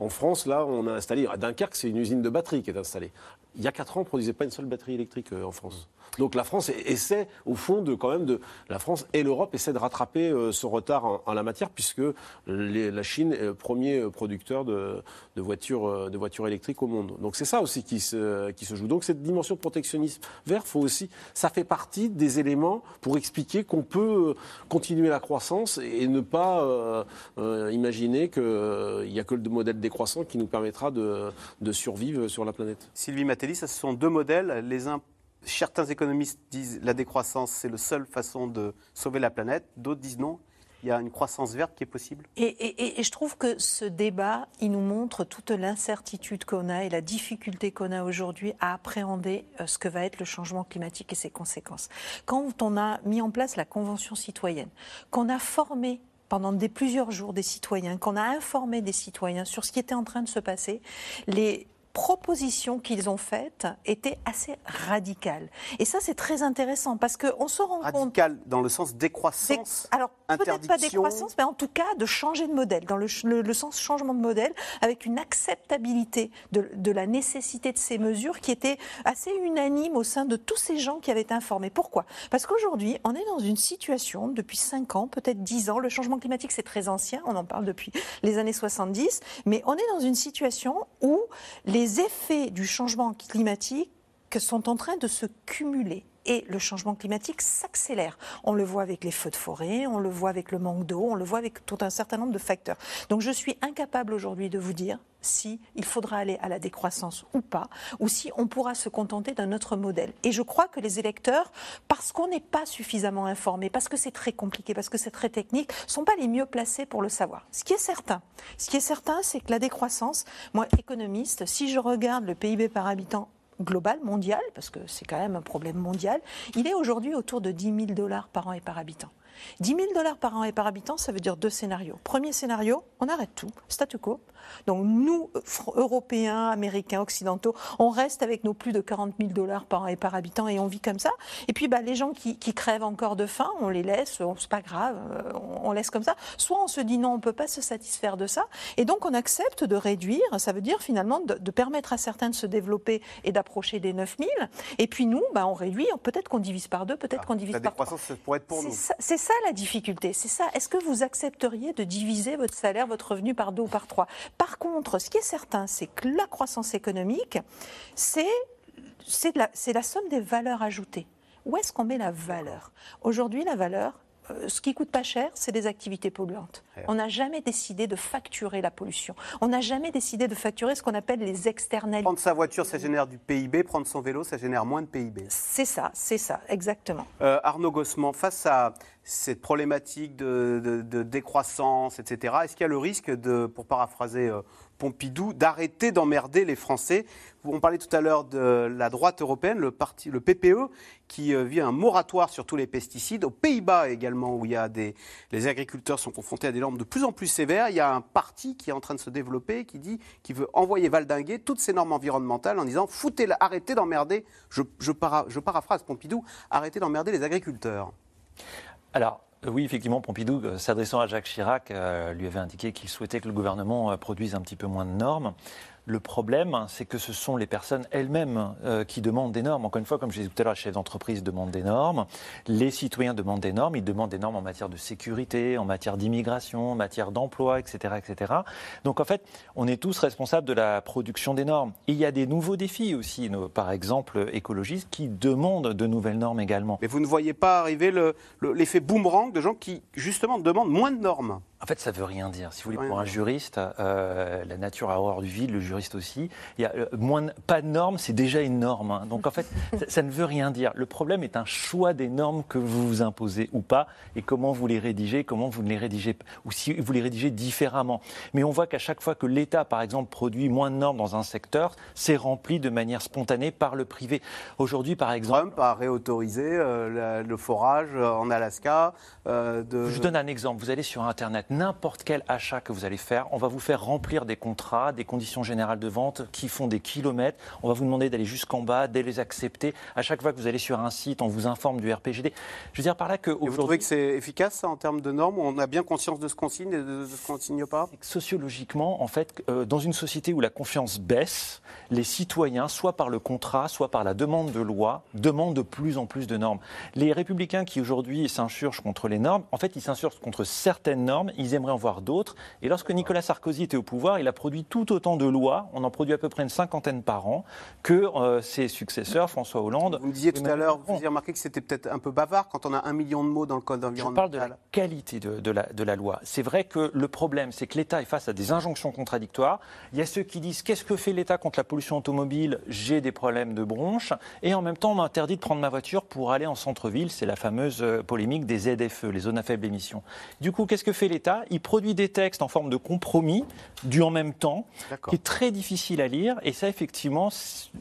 en France, là, on a installé, à Dunkerque, c'est une usine de batterie qui est installée. Il y a 4 ans, on ne produisait pas une seule batterie électrique en France. Donc la France essaie, au fond, de quand même de. La France et l'Europe essaient de rattraper ce retard en, la matière, puisque la Chine est le premier producteur de, voitures, électriques au monde. Donc c'est ça aussi qui se, qui se joue. Donc cette dimension protectionnisme vert, faut aussi, ça fait partie des éléments pour expliquer qu'on peut euh, continuer la croissance et ne pas euh, euh, imaginer qu'il n'y a que le modèle décroissant qui nous permettra de, de survivre sur la planète. Sylvie Matelli, ce sont deux modèles. Les uns, certains économistes disent la décroissance, c'est la seule façon de sauver la planète. D'autres disent non, il y a une croissance verte qui est possible. Et, je trouve que ce débat, il nous montre toute l'incertitude qu'on a et la difficulté qu'on a aujourd'hui à appréhender euh, ce que va être le changement climatique et ses conséquences. Quand on a mis en place la Convention citoyenne, qu'on a formé pendant des, plusieurs jours des citoyens, qu'on a informé des citoyens sur ce qui était en train de se passer, les propositions qu'ils ont faites étaient assez radicales. Et ça, c'est très intéressant parce qu'on se rend compte Radical dans le sens décroissance. alors, peut-être pas décroissance, mais en tout cas de changer de modèle, dans le, ch- le- le sens changement de modèle, avec une acceptabilité de, de la nécessité de ces mesures qui était assez unanime au sein de tous ces gens qui avaient été informés. Pourquoi? Parce qu'aujourd'hui, on est dans une situation, depuis 5 ans, peut-être 10 ans, le changement climatique c'est très ancien, on en parle depuis les années 70, mais on est dans une situation où les effets du changement climatique sont en train de se cumuler. Et le changement climatique s'accélère. On le voit avec les feux de forêt, on le voit avec le manque d'eau, on le voit avec tout un certain nombre de facteurs. Donc je suis incapable aujourd'hui de vous dire si il faudra aller à la décroissance ou pas, ou si on pourra se contenter d'un autre modèle. Et je crois que les électeurs, parce qu'on n'est pas suffisamment informés, parce que c'est très compliqué, parce que c'est très technique, sont pas les mieux placés pour le savoir. Ce qui est certain, ce qui est certain, c'est que la décroissance, moi économiste, si je regarde le PIB par habitant global, mondial, parce que c'est quand même un problème mondial, il est aujourd'hui autour de 10 000 dollars par an et par habitant. 10 000 dollars par an et par habitant, ça veut dire deux scénarios. Premier scénario, on arrête tout, statu quo. Donc nous, Européens, Américains, Occidentaux, on reste avec nos plus de 40 000 dollars par an et par habitant et on vit comme ça. Et puis bah, les gens qui, qui crèvent encore de faim, on les laisse, c'est pas grave, euh, on, on laisse comme ça. Soit on se dit non, on peut pas se satisfaire de ça. Et donc on accepte de réduire, ça veut dire finalement de, de permettre à certains de se développer et d'approcher des 9 000. Et puis nous, bah, on réduit, peut-être qu'on divise par deux, peut-être qu'on divise La par trois. ça pourrait être pour C'est nous. ça, ça la difficulté, c'est ça. Est-ce que vous accepteriez de diviser votre salaire, votre revenu par deux ou par trois? Par contre, ce qui est certain, c'est que la croissance économique, c'est c'est la, c'est somme des valeurs ajoutées. Où est-ce qu'on met la valeur? Aujourd'hui, la valeur, ce qui coûte pas cher, c'est des activités polluantes. On n'a jamais décidé de facturer la pollution. On n'a jamais décidé de facturer ce qu'on appelle les externalités. Prendre sa voiture, ça génère du PIB. Prendre son vélo, ça génère moins de PIB. C'est ça, c'est ça, exactement. Euh, Arnaud Gossement, face à cette problématique de, de- de décroissance, etc., est-ce qu'il y a le risque, de, pour paraphraser euh, Pompidou, d'arrêter d'emmerder les Français On parlait tout à l'heure de la droite européenne, le, parti, le PPE, qui euh, vit un moratoire sur tous les pesticides. Aux Pays-Bas également, où il y a des, les agriculteurs sont confrontés à des normes de plus en plus sévères, il y a un parti qui est en train de se développer, qui dit, qui veut envoyer valdinguer toutes ces normes environnementales en disant foutez arrêtez d'emmerder, je, je, para- je paraphrase Pompidou, arrêtez d'emmerder les agriculteurs. Alors, oui, effectivement, Pompidou, euh, s'adressant à Jacques Chirac, euh, lui avait indiqué qu'il souhaitait que le gouvernement euh, produise un petit peu moins de normes. Le problème, c'est que ce sont les personnes elles-mêmes euh, qui demandent des normes. Encore une fois, comme je disais tout à l'heure, les chefs d'entreprise demandent des normes, les citoyens demandent des normes, ils demandent des normes en matière de sécurité, en matière d'immigration, en matière d'emploi, etc., etc. Donc en fait, on est tous responsables de la production des normes. Il y a des nouveaux défis aussi, par exemple écologistes, qui demandent de nouvelles normes également. Mais vous ne voyez pas arriver le- le- l'effet boomerang de gens qui, justement, demandent moins de normes En fait, ça veut rien dire. Si vous voulez, pour un juriste, euh, la nature a horreur du vide, le juriste aussi. Il y a euh, moins de- pas de normes, c'est déjà une norme. hein. Donc en fait, ça, ça ne veut rien dire. Le problème est un choix des normes que vous vous imposez ou pas, et comment vous les rédigez, comment vous ne les rédigez, ou si vous les rédigez différemment. Mais on voit qu'à chaque fois que l'État, par exemple, produit moins de normes dans un secteur, c'est rempli de manière spontanée par le privé. Aujourd'hui, par exemple, Trump a réautorisé euh, la- le forage en Alaska. de... Je donne un exemple. Vous allez sur Internet, n'importe quel achat que vous allez faire, on va vous faire remplir des contrats, des conditions générales de vente qui font des kilomètres. On va vous demander d'aller jusqu'en bas, de les accepter. À chaque fois que vous allez sur un site, on vous informe du RPGD. Je veux dire par là que vous trouvez que c'est efficace ça, en termes de normes? On a bien conscience de ce qu'on signe et de ce qu'on ne signe pas? Sociologiquement, en fait, euh, dans une société où la confiance baisse, les citoyens, soit par le contrat, soit par la demande de loi, demandent de plus en plus de normes. Les républicains qui aujourd'hui s'insurgent contre les normes, en fait, ils s'insurgent contre certaines normes, ils aimeraient en voir d'autres. Et lorsque Nicolas Sarkozy était au pouvoir, il a produit tout autant de lois, on en produit à peu près une cinquantaine par an, que euh, ses successeurs, François Hollande. Vous me disiez tout à l'heure, vous avez remarqué que c'était peut-être un peu bavard quand on a un million de mots dans le code Je environnemental. parle de la qualité de, de la, de la loi. C'est vrai que le problème, c'est que l'État est face à des injonctions contradictoires. Il y a ceux qui disent qu'est-ce que fait l'État contre la pollution automobile? J'ai des problèmes de bronche. Et en même temps, on m'interdit de prendre ma voiture pour aller en centre-ville. C'est la fameuse euh, polémique des ZFE, les zones à faible émission. Du coup, qu'est-ce que fait l'État? Il produit des textes en forme de compromis, du en même temps, qui est très difficile à lire. Et ça, effectivement,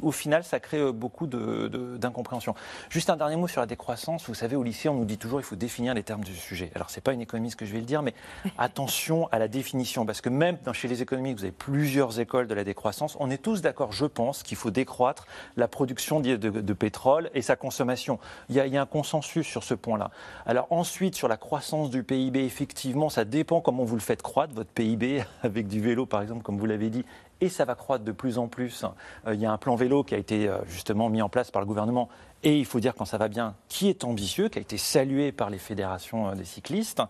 au final, ça crée euh, beaucoup de- de- d'incompréhension. Juste un dernier mot sur la décroissance. Vous savez, au lycée, on nous dit toujours il faut définir les termes du sujet. Alors, c'est pas une économiste que je vais le dire, mais attention à la définition, parce que même dans- chez les économistes, vous avez plusieurs écoles de la décroissance. On est tous d'accord, je pense, qu'il faut décroître la production de, de- de pétrole et sa consommation. Il y, a, il y a un consensus sur ce point-là. Alors ensuite, sur la croissance du PIB, effectivement, ça dépend comment vous le faites croître, votre PIB, avec du vélo, par exemple, comme vous l'avez dit, et ça va croître de plus en plus. Euh, il y a un plan vélo qui a été euh, justement mis en place par le gouvernement, et il faut dire quand ça va bien, qui est ambitieux, qui a été salué par les fédérations euh, des cyclistes.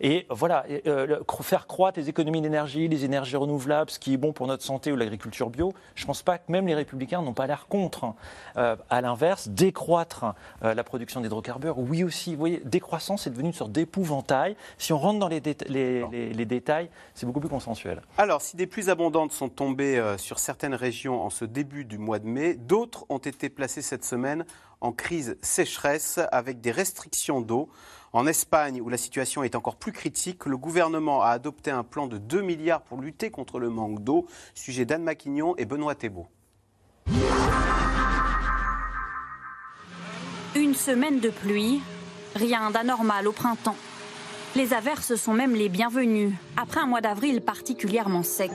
Et voilà, euh, faire croître les économies d'énergie, les énergies renouvelables, ce qui est bon pour notre santé ou l'agriculture bio, je ne pense pas que même les républicains n'ont pas l'air contre. hein. Euh, à l'inverse, décroître la production d'hydrocarbures, oui aussi. Vous voyez, décroissance est devenu une sorte d'épouvantail. Si on rentre dans les, déta- les- les- les détails, c'est beaucoup plus consensuel. Alors, si des pluies abondantes sont tombées sur certaines régions en ce début du mois de mai, d'autres ont été placées cette semaine en crise sécheresse avec des restrictions d'eau. En Espagne, où la situation est encore plus critique, le gouvernement a adopté un plan de 2 milliards pour lutter contre le manque d'eau. Sujet d'Anne Maquignon et Benoît Thébault. Une semaine de pluie, rien d'anormal au printemps. Les averses sont même les bienvenues, après un mois d'avril particulièrement sec.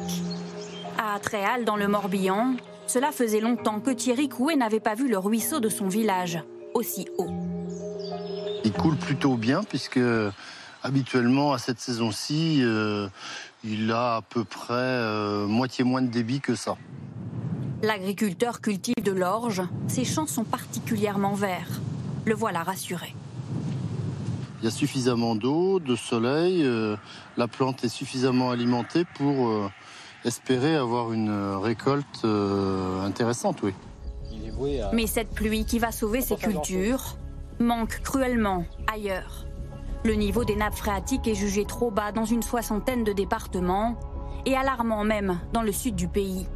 À Tréal, dans le Morbihan, cela faisait longtemps que Thierry Couet n'avait pas vu le ruisseau de son village aussi haut. Il coule plutôt bien puisque habituellement à cette saison-ci, euh, il a à peu près euh, moitié moins de débit que ça. L'agriculteur cultive de l'orge, ses champs sont particulièrement verts. Le voilà rassuré. Il y a suffisamment d'eau, de soleil, euh, la plante est suffisamment alimentée pour espérer avoir une euh, récolte euh, intéressante, oui. Mais cette pluie qui va sauver ses cultures manque cruellement ailleurs. Le niveau des nappes phréatiques est jugé trop bas dans une soixantaine de départements et alarmant même dans le sud du pays.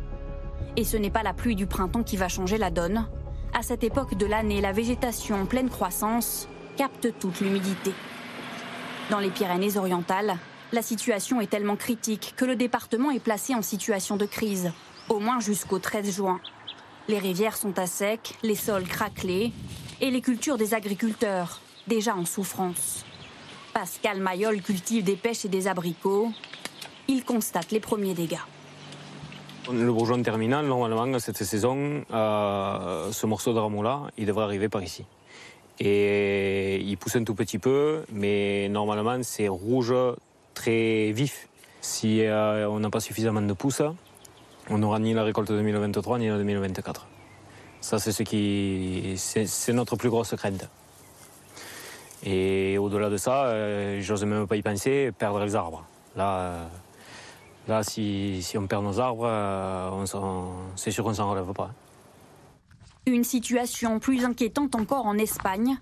Et ce n'est pas la pluie du printemps qui va changer la donne. À cette époque de l'année, la végétation en pleine croissance capte toute l'humidité. Dans les Pyrénées-Orientales, la situation est tellement critique que le département est placé en situation de crise, au moins jusqu'au 13 juin. Les rivières sont à sec, les sols craquelés et les cultures des agriculteurs déjà en souffrance. Pascal Mayol cultive des pêches et des abricots. Il constate les premiers dégâts. Le bourgeon terminal, normalement, cette saison, euh, ce morceau de rameau-là, il devrait arriver par ici. Et il pousse un tout petit peu, mais normalement, c'est rouge très vif. Si euh, on n'a pas suffisamment de pousses, on n'aura ni la récolte 2023 ni la 2024. Ça, c'est ce qui, c'est notre plus grosse crainte. Et au-delà de ça, euh, j'ose même pas y penser, perdre les arbres. Là, là si, si, on perd nos arbres, euh, c'est sûr qu'on s'en relève pas. Une situation plus inquiétante encore en Espagne.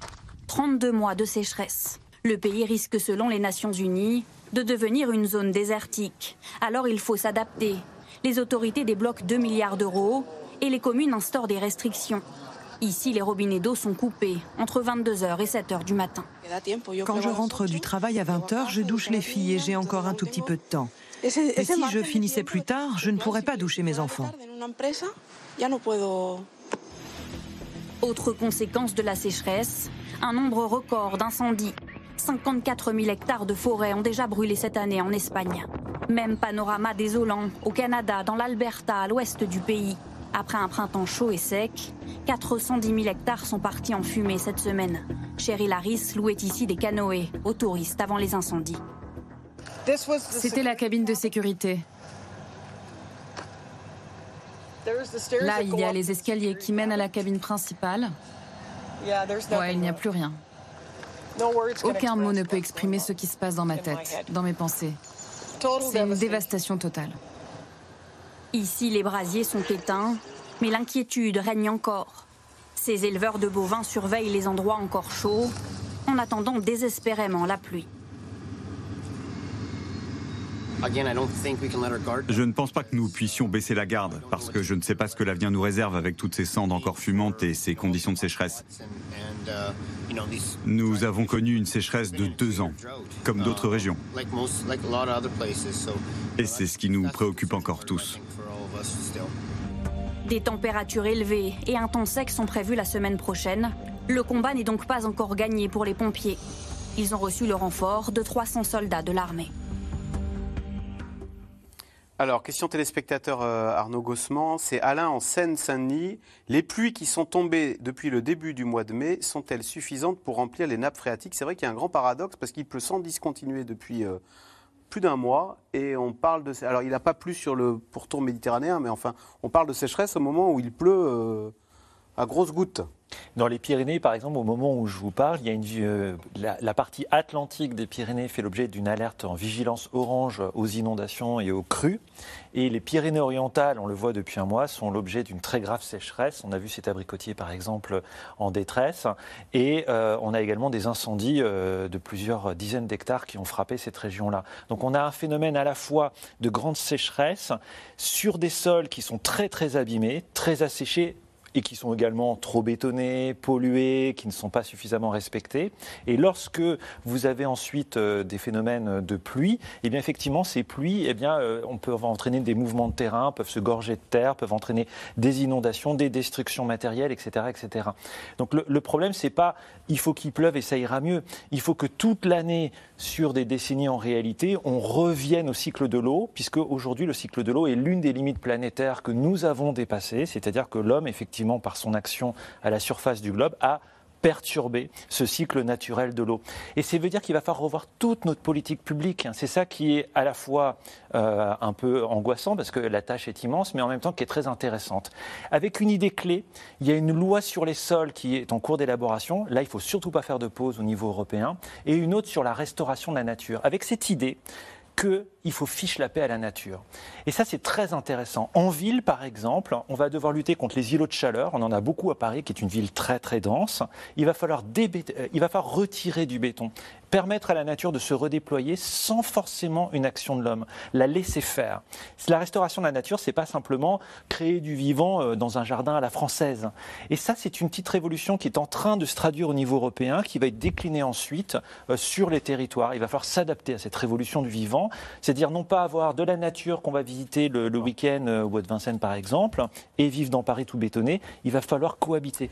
32 mois de sécheresse. Le pays risque, selon les Nations Unies, de devenir une zone désertique. Alors il faut s'adapter. Les autorités débloquent 2 milliards d'euros et les communes instaurent des restrictions. Ici, les robinets d'eau sont coupés entre 22h et 7h du matin. Quand je rentre du travail à 20h, je douche les filles et j'ai encore un tout petit peu de temps. Et si je finissais plus tard, je ne pourrais pas doucher mes enfants. Autre conséquence de la sécheresse, un nombre record d'incendies. 54 000 hectares de forêt ont déjà brûlé cette année en Espagne. Même panorama désolant au Canada, dans l'Alberta, à l'ouest du pays. Après un printemps chaud et sec, 410 000 hectares sont partis en fumée cette semaine. Cheryl Harris louait ici des canoës aux touristes avant les incendies. C'était la cabine de sécurité. Là, il y a les escaliers qui mènent à la cabine principale. Ouais, il n'y a plus rien. Aucun mot ne peut exprimer ce qui se passe dans ma tête, dans mes pensées. C'est une dévastation totale. Ici, les brasiers sont éteints, mais l'inquiétude règne encore. Ces éleveurs de bovins surveillent les endroits encore chauds, en attendant désespérément la pluie. Je ne pense pas que nous puissions baisser la garde, parce que je ne sais pas ce que l'avenir nous réserve avec toutes ces cendres encore fumantes et ces conditions de sécheresse. Nous avons connu une sécheresse de deux ans, comme d'autres régions. Et c'est ce qui nous préoccupe encore tous. Des températures élevées et un temps sec sont prévus la semaine prochaine. Le combat n'est donc pas encore gagné pour les pompiers. Ils ont reçu le renfort de 300 soldats de l'armée. Alors, question téléspectateur euh, Arnaud Gossement, c'est Alain en Seine-Saint-Denis. Les pluies qui sont tombées depuis le début du mois de mai sont-elles suffisantes pour remplir les nappes phréatiques? C'est vrai qu'il y a un grand paradoxe parce qu'il pleut sans discontinuer depuis euh, plus d'un mois et on parle de. Alors, il n'a pas plu sur le pourtour méditerranéen, mais enfin, on parle de sécheresse au moment où il pleut euh, à grosses gouttes. Dans les Pyrénées, par exemple, au moment où je vous parle, il y a euh, la, partie atlantique des Pyrénées fait l'objet d'une alerte en vigilance orange aux inondations et aux crues. Et les Pyrénées orientales, on le voit depuis un mois, sont l'objet d'une très grave sécheresse. On a vu cet abricotier, par exemple, en détresse. Et euh, on a également des incendies euh, de plusieurs dizaines d'hectares qui ont frappé cette région-là. Donc on a un phénomène à la fois de grande sécheresse sur des sols qui sont très très abîmés, très asséchés et qui sont également trop bétonnés, pollués, qui ne sont pas suffisamment respectés. Et lorsque vous avez ensuite euh, des phénomènes de pluie, eh bien effectivement ces pluies, eh euh, on peut entraîner des mouvements de terrain, peuvent se gorger de terre, peuvent entraîner des inondations, des destructions matérielles, etc., etc. Donc le, le problème c'est pas il faut qu'il pleuve et ça ira mieux. Il faut que toute l'année, sur des décennies en réalité, on revienne au cycle de l'eau, puisque aujourd'hui le cycle de l'eau est l'une des limites planétaires que nous avons dépassées, c'est-à-dire que l'homme effectivement par son action à la surface du globe, a perturber ce cycle naturel de l'eau. Et ça veut dire qu'il va falloir revoir toute notre politique publique. C'est ça qui est à la fois euh, un peu angoissant parce que la tâche est immense, mais en même temps qui est très intéressante. Avec une idée clé, il y a une loi sur les sols qui est en cours d'élaboration. Là, il faut surtout pas faire de pause au niveau européen. Et une autre sur la restauration de la nature. Avec cette idée qu'il faut fiche la paix à la nature. Et ça, c'est très intéressant. En ville, par exemple, on va devoir lutter contre les îlots de chaleur. On en a beaucoup à Paris, qui est une ville très très dense. Il va falloir, euh, il va falloir retirer du béton. Permettre à la nature de se redéployer sans forcément une action de l'homme, la laisser faire. La restauration de la nature, c'est pas simplement créer du vivant euh, dans un jardin à la française. Et ça, c'est une petite révolution qui est en train de se traduire au niveau européen, qui va être déclinée ensuite euh, sur les territoires. Il va falloir s'adapter à cette révolution du vivant, c'est-à-dire non pas avoir de la nature qu'on va visiter le, week-end euh, au Bois de Vincennes par exemple, et vivre dans Paris tout bétonné. Il va falloir cohabiter.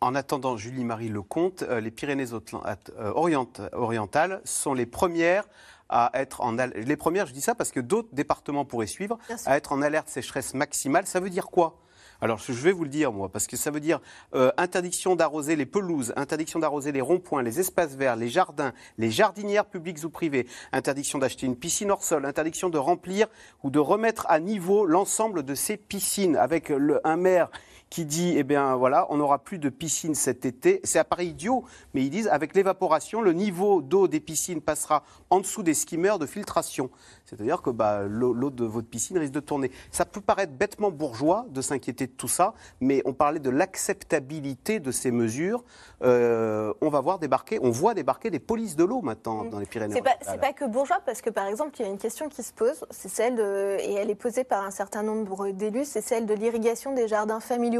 En attendant Julie-Marie Lecomte, euh, les Pyrénées-Orientales euh, sont les premières à être en les premières, je dis ça parce que d'autres départements pourraient suivre, à être en alerte sécheresse maximale. Ça veut dire quoi? Alors, je vais vous le dire, moi, parce que ça veut dire euh, interdiction d'arroser les pelouses, interdiction d'arroser les ronds-points, les espaces verts, les jardins, les jardinières publiques ou privées, interdiction d'acheter une piscine hors sol, interdiction de remplir ou de remettre à niveau l'ensemble de ces piscines, avec le, un maire qui dit, eh bien voilà, on n'aura plus de piscine cet été. C'est à Paris idiot, mais ils disent, avec l'évaporation, le niveau d'eau des piscines passera en dessous des skimmers de filtration. C'est-à-dire que bah, l'eau de votre piscine risque de tourner. Ça peut paraître bêtement bourgeois de s'inquiéter de tout ça, mais on parlait de l'acceptabilité de ces mesures. Euh, on va voir débarquer, on voit débarquer des polices de l'eau maintenant dans les Pyrénées. C'est pas, pas que bourgeois, parce que par exemple, il y a une question qui se pose, c'est celle de, et elle est posée par un certain nombre d'élus, c'est celle de l'irrigation des jardins familiaux.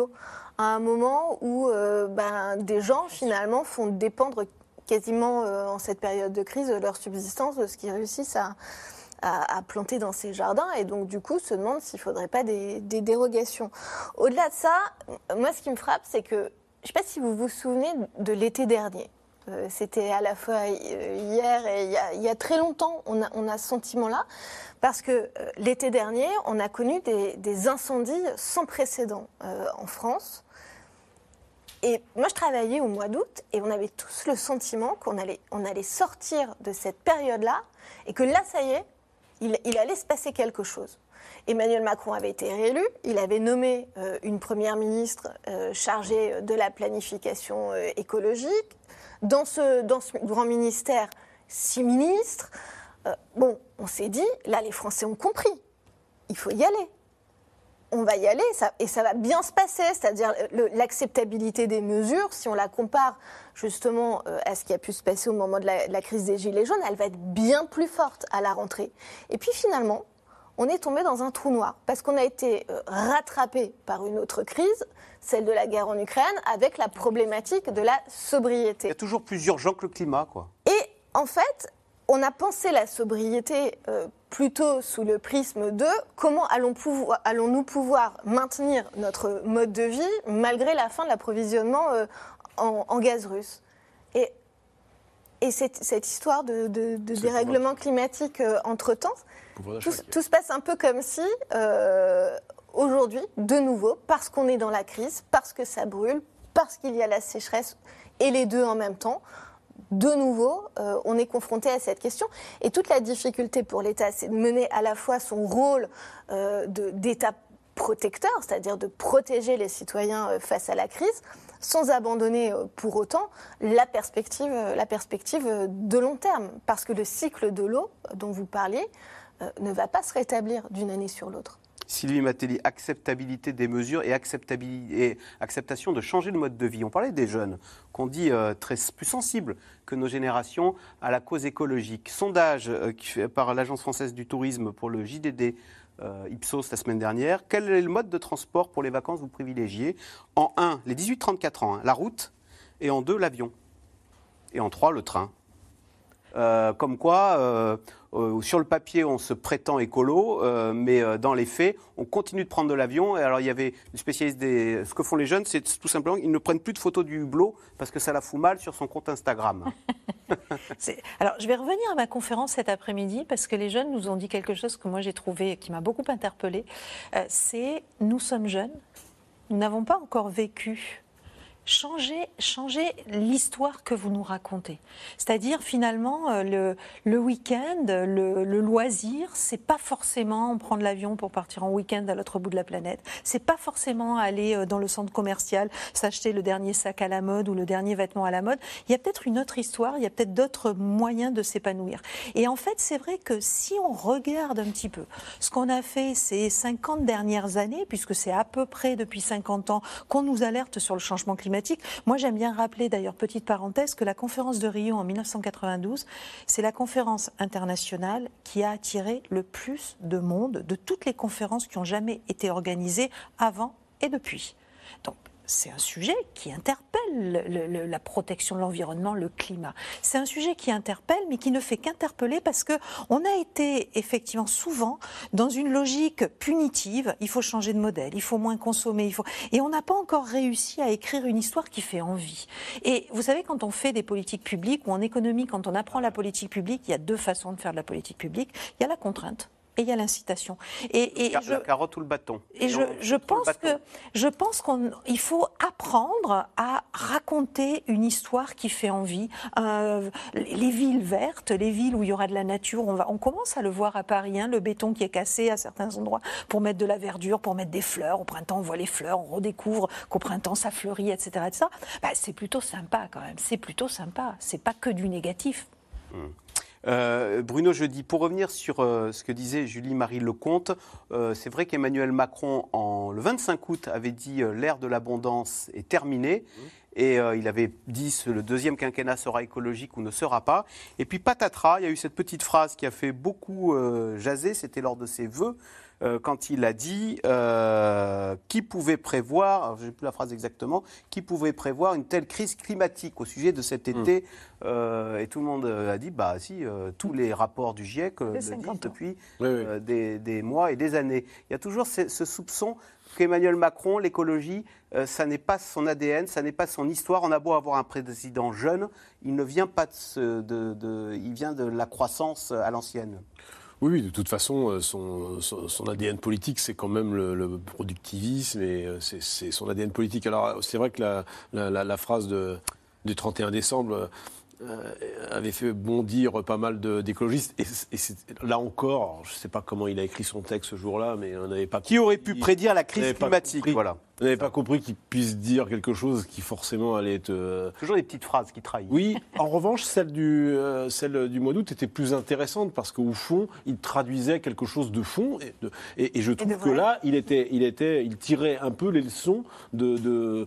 À un moment où euh, ben, des gens finalement font dépendre quasiment euh, en cette période de crise leur subsistance de ce qu'ils réussissent à planter dans ces jardins et donc du coup se demande s'il ne faudrait pas des, dérogations. Au-delà de ça, moi ce qui me frappe, c'est que je ne sais pas si vous vous souvenez de l'été dernier. Euh, c'était à la fois hier et il y a, très longtemps, on a, ce sentiment-là, parce que euh, l'été dernier, on a connu des, incendies sans précédent euh, en France. Et moi, je travaillais au mois d'août et on avait tous le sentiment qu'on allait, on allait sortir de cette période-là et que là, ça y est, il, allait se passer quelque chose. Emmanuel Macron avait été réélu, il avait nommé euh, une première ministre euh, chargée de la planification euh, écologique. Dans ce, grand ministère, six ministres. bon, on s'est dit, là, les Français ont compris, il faut y aller on va y aller et ça va bien se passer, c'est-à-dire l'acceptabilité des mesures, si on la compare justement euh, à ce qui a pu se passer au moment de la, crise des Gilets jaunes, elle va être bien plus forte à la rentrée. Et puis finalement, on est tombé dans un trou noir parce qu'on a été euh, rattrapé par une autre crise, celle de la guerre en Ukraine, avec la problématique de la sobriété. Il y a toujours plus urgent que le climat, quoi. Et en fait, on a pensé la sobriété euh, plutôt sous le prisme de comment allons-nous pouvoir, maintenir notre mode de vie malgré la fin de l'approvisionnement euh, en, gaz russe. Et, cette, histoire de, dérèglement climatique euh, entre-temps, tout, se passe un peu comme si, aujourd'hui, de nouveau, parce qu'on est dans la crise, parce que ça brûle, parce qu'il y a la sécheresse, et les deux en même temps, de nouveau, euh, on est confronté à cette question. Et toute la difficulté pour l'État, c'est de mener à la fois son rôle euh, d'État protecteur, c'est-à-dire de protéger les citoyens euh, face à la crise, sans abandonner pour autant la perspective, la perspective de long terme. Parce que le cycle de l'eau dont vous parliez ne va pas se rétablir d'une année sur l'autre. Sylvie Matteli, acceptabilité des mesures et, acceptation de changer de mode de vie. On parlait des jeunes, qu'on dit euh, très, plus sensibles que nos générations à la cause écologique. Sondage euh, par l'Agence française du tourisme pour le JDD euh, Ipsos la semaine dernière. Quel est le mode de transport pour les vacances vous privilégiez? En 1, les 18-34 ans, hein, la route, et en 2, l'avion. Et en 3, le train. Euh, comme quoi, euh, euh, sur le papier, on se prétend écolo, mais dans les faits, on continue de prendre de l'avion. Et alors, il y avait une spécialiste des. Ce que font les jeunes, c'est tout simplement qu'ils ne prennent plus de photos du hublot parce que ça la fout mal sur son compte Instagram. alors, je vais revenir à ma conférence cet après-midi parce que les jeunes nous ont dit quelque chose que moi j'ai trouvé, qui m'a beaucoup interpellée. c'est nous sommes jeunes, nous n'avons pas encore vécu changer, changer l'histoire que vous nous racontez. C'est-à-dire finalement euh, le, le week-end, le, le, loisir, c'est pas forcément prendre l'avion pour partir en week-end à l'autre bout de la planète. C'est pas forcément aller euh, dans le centre commercial, s'acheter le dernier sac à la mode ou le dernier vêtement à la mode. Il y a peut-être une autre histoire, il y a peut-être d'autres moyens de s'épanouir. Et en fait, c'est vrai que si on regarde un petit peu ce qu'on a fait ces 50 dernières années, puisque c'est à peu près depuis 50 ans qu'on nous alerte sur le changement climatique, Moi, j'aime bien rappeler, d'ailleurs, petite parenthèse, que la conférence de Rio en 1992, c'est la conférence internationale qui a attiré le plus de monde de toutes les conférences qui ont jamais été organisées avant et depuis. C'est un sujet qui interpelle la protection de l'environnement, le climat. C'est un sujet qui interpelle, mais qui ne fait qu'interpeller parce que on a été effectivement souvent dans une logique punitive. Il faut changer de modèle, il faut moins consommer, il faut et on n'a pas encore réussi à écrire une histoire qui fait envie. Et vous savez, quand on fait des politiques publiques ou en économie, quand on apprend la politique publique, il y a deux façons de faire de la politique publique. Il y a la contrainte et il y a l'incitation. Et, et je, la carotte ou le bâton. Et, je, je pense que je pense qu'il faut apprendre à raconter une histoire qui fait envie. Euh, les villes vertes, les villes où il y aura de la nature, on, va, on commence à le voir à Paris, hein, le béton qui est cassé à certains endroits pour mettre de la verdure, pour mettre des fleurs. Au printemps, on voit les fleurs, on redécouvre qu'au printemps, ça fleurit, etc. etc. Bah, c'est plutôt sympa quand même. C'est plutôt sympa. C'est pas que du négatif. Mmh. Euh, Bruno Jeudi, pour revenir sur euh, ce que disait Julie-Marie Lecomte, euh, c'est vrai qu'Emmanuel Macron, en, le 25 août, avait dit l'ère de l'abondance est terminée. Mmh. Et il avait dit que le deuxième quinquennat sera écologique ou ne sera pas. Et puis patatras, il y a eu cette petite phrase qui a fait beaucoup jaser, c'était lors de ses vœux euh, quand il a dit euh, qui pouvait prévoir, je n'ai plus la phrase exactement, qui pouvait prévoir une telle crise climatique au sujet de cet hmm. été. Euh, et tout le monde a dit, bah si, tous les rapports du GIEC le disent depuis Des, mois et des années. Il y a toujours ce, soupçon qu'Emmanuel Macron, l'écologie, ça n'est pas son ADN, ça n'est pas son histoire. On a beau avoir un président jeune, il ne vient pas de, de il vient de la croissance à l'ancienne. Oui, de toute façon, euh, son, son, ADN politique, c'est quand même le, productivisme et euh, c'est son ADN politique. Alors, c'est vrai que la, la, phrase de, du 31 décembre euh, avait fait bondir pas mal d'écologistes. Et, là encore, je ne sais pas comment il a écrit son texte ce jour-là, mais on n'avait pas. Qui aurait pu prédire la crise climatique Voilà. On n'avait pas compris qu'il puisse dire quelque chose qui forcément allait être. Euh, Toujours des petites phrases qui trahissent. Oui. en revanche, celle du, euh, celle du mois d'août était plus intéressante parce qu'au fond, il traduisait quelque chose de fond. Et, et, je trouve que là, il, était, il, était, il tirait un peu les leçons de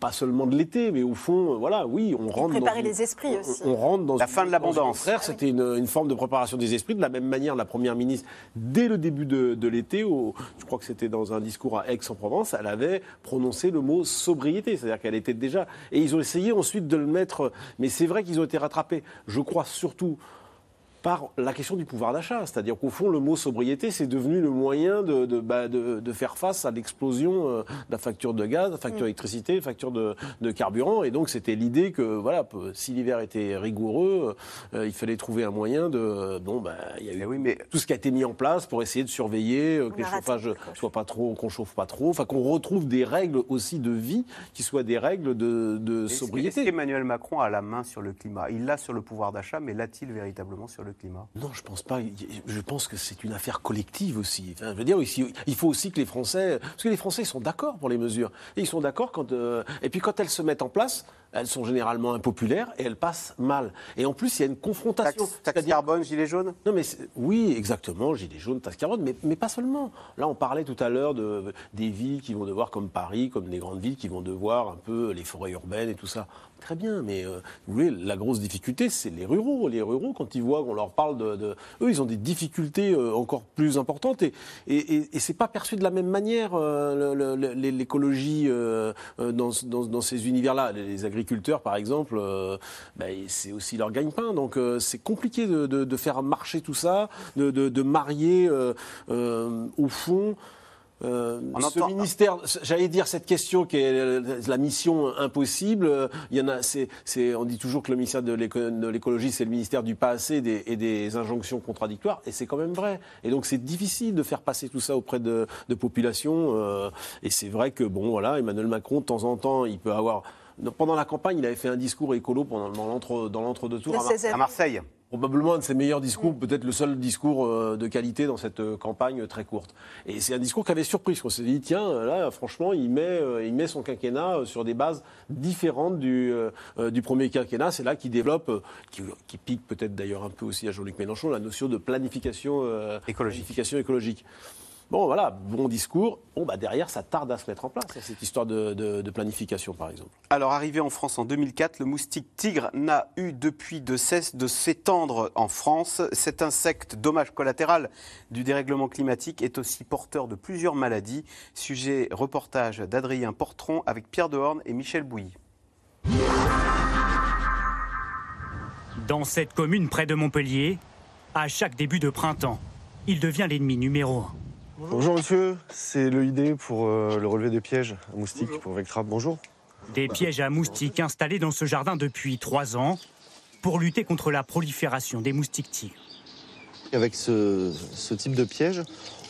pas seulement de l'été, mais au fond, voilà, oui, on rentre. Préparer les esprits aussi. On, rentre dans la fin de l'abondance. Frère, c'était une, forme de préparation des esprits. De la même manière, la première ministre, dès le début de, l'été, je crois que c'était dans un discours à Aix-en-Provence, elle avait prononcé le mot sobriété, c'est-à-dire qu'elle était déjà. Et ils ont essayé ensuite de le mettre, mais c'est vrai qu'ils ont été rattrapés. Je crois surtout par la question du pouvoir d'achat. C'est-à-dire qu'au fond, le mot sobriété, c'est devenu le moyen de, de, bah, de, faire face à l'explosion euh, de la facture de gaz, de la facture mm. d'électricité, de la facture de, carburant. Et donc, c'était l'idée que, voilà, si l'hiver était rigoureux, euh, il fallait trouver un moyen de. Bon, bah, il y a eu oui, mais... tout ce qui a été mis en place pour essayer de surveiller euh, que les chauffages soient pas trop, qu'on chauffe pas trop, enfin qu'on retrouve des règles aussi de vie qui soient des règles de, de sobriété. Est-ce qu'Emmanuel Macron a la main sur le climat? Il l'a sur le pouvoir d'achat, mais l'a-t-il véritablement sur le Non, je pense pas. Je pense que c'est une affaire collective aussi. je veux dire, il faut aussi que les Français, parce que les Français sont d'accord pour les mesures, et ils sont d'accord quand, euh, et puis quand elles se mettent en place, elles sont généralement impopulaires et elles passent mal. Et en plus, il y a une confrontation. Taxe, carbone, gilet jaune? Non, mais oui, exactement, gilet jaune, taxe carbone, mais, mais pas seulement. Là, on parlait tout à l'heure de, des villes qui vont devoir, comme Paris, comme des grandes villes, qui vont devoir un peu les forêts urbaines et tout ça. Très bien, mais euh, vous voulez, la grosse difficulté, c'est les ruraux. Les ruraux, quand ils voient qu'on leur parle de, Eux, ils ont des difficultés euh, encore plus importantes et, et, et, c'est pas perçu de la même manière, euh, l'écologie dans, dans, dans, ces univers-là. Les, agriculteurs, par exemple, ben, c'est aussi leur gagne-pain. Donc c'est compliqué de, de, faire marcher tout ça, de, de marier au fond. Euh, ce ministère, j'allais dire cette question qui est la mission impossible. Il y en a, c'est, on dit toujours que le ministère de l'écologie c'est le ministère du pas assez et des injonctions contradictoires, et c'est quand même vrai. Et donc c'est difficile de faire passer tout ça auprès de, de populations. Euh, et c'est vrai que bon, voilà, Emmanuel Macron de temps en temps, il peut avoir pendant la campagne, il avait fait un discours écolo pendant, dans l'entre-deux-tours à, Marseille probablement un de ses meilleurs discours, peut-être le seul discours euh, de qualité dans cette euh, campagne très courte. Et c'est un discours qui avait surpris, parce qu'on s'est dit, tiens, là, franchement, il met, euh, il met son quinquennat sur des bases différentes du, du premier quinquennat. C'est là qu'il développe, qui, qui pique peut-être d'ailleurs un peu aussi à Jean-Luc Mélenchon, la notion de planification écologique. Planification écologique. Bon, voilà, bon discours. Bon, bah derrière, ça tarde à se mettre en place, cette histoire de, planification, par exemple. Alors, arrivé en France en 2004, le moustique tigre n'a eu depuis de cesse de s'étendre en France. Cet insecte, dommage collatéral du dérèglement climatique, est aussi porteur de plusieurs maladies. Sujet reportage d'Adrien Portron avec Pierre Dehorne et Michel Bouilly. Dans cette commune près de Montpellier, à chaque début de printemps, il devient l'ennemi numéro un. Bonjour monsieur, c'est l'EID pour euh, le relevé des pièges à moustiques pour Vectra. Bonjour. Des pièges à moustiques installés dans ce jardin depuis trois ans pour lutter contre la prolifération des moustiques tigres. Avec ce, type de piège,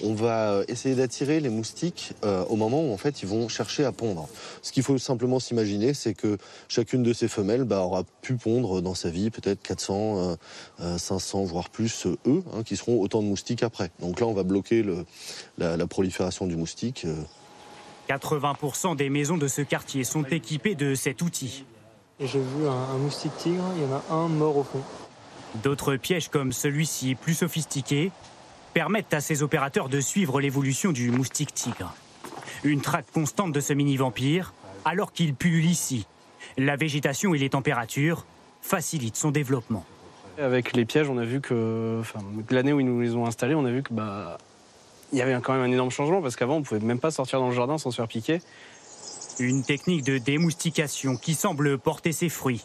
on va essayer d'attirer les moustiques euh, au moment où en fait ils vont chercher à pondre. Ce qu'il faut simplement s'imaginer, c'est que chacune de ces femelles bah, aura pu pondre dans sa vie peut-être 400, 500, euh, euh, voire plus œufs, hein, qui seront autant de moustiques après. Donc là, on va bloquer la, prolifération du moustique. 80% des maisons de ce quartier sont équipées de cet outil. J'ai vu un moustique tigre, il y en a un mort au fond. D'autres pièges comme celui-ci, plus sophistiqué, permettent à ces opérateurs de suivre l'évolution du moustique tigre. Une traque constante de ce mini-vampire, alors qu'il pullule ici. La végétation et les températures facilitent son développement. Avec les pièges, on a vu que, l'année où ils nous les ont installés, on a vu que bah, il y avait quand même un énorme changement parce qu'avant, on pouvait même pas sortir dans le jardin sans se faire piquer. Une technique de démoustication qui semble porter ses fruits,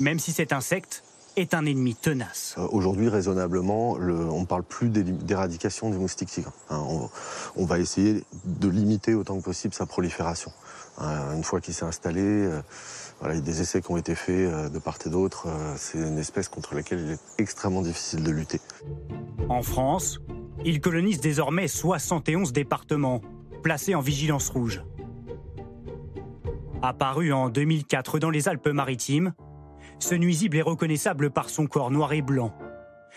même si cet insecte est un ennemi tenace. Euh, aujourd'hui, raisonnablement, on ne parle plus d'éradication du moustique tigre. Hein. on, va essayer de limiter autant que possible sa prolifération. Hein. une fois qu'il s'est installé, euh, il y a des essais qui ont été faits euh, de part et d'autre. c'est une espèce contre laquelle il est extrêmement difficile de lutter. En France, il colonise désormais 71 départements, placés en vigilance rouge. Apparu en 2004 dans les Alpes-Maritimes, ce nuisible est reconnaissable par son corps noir et blanc.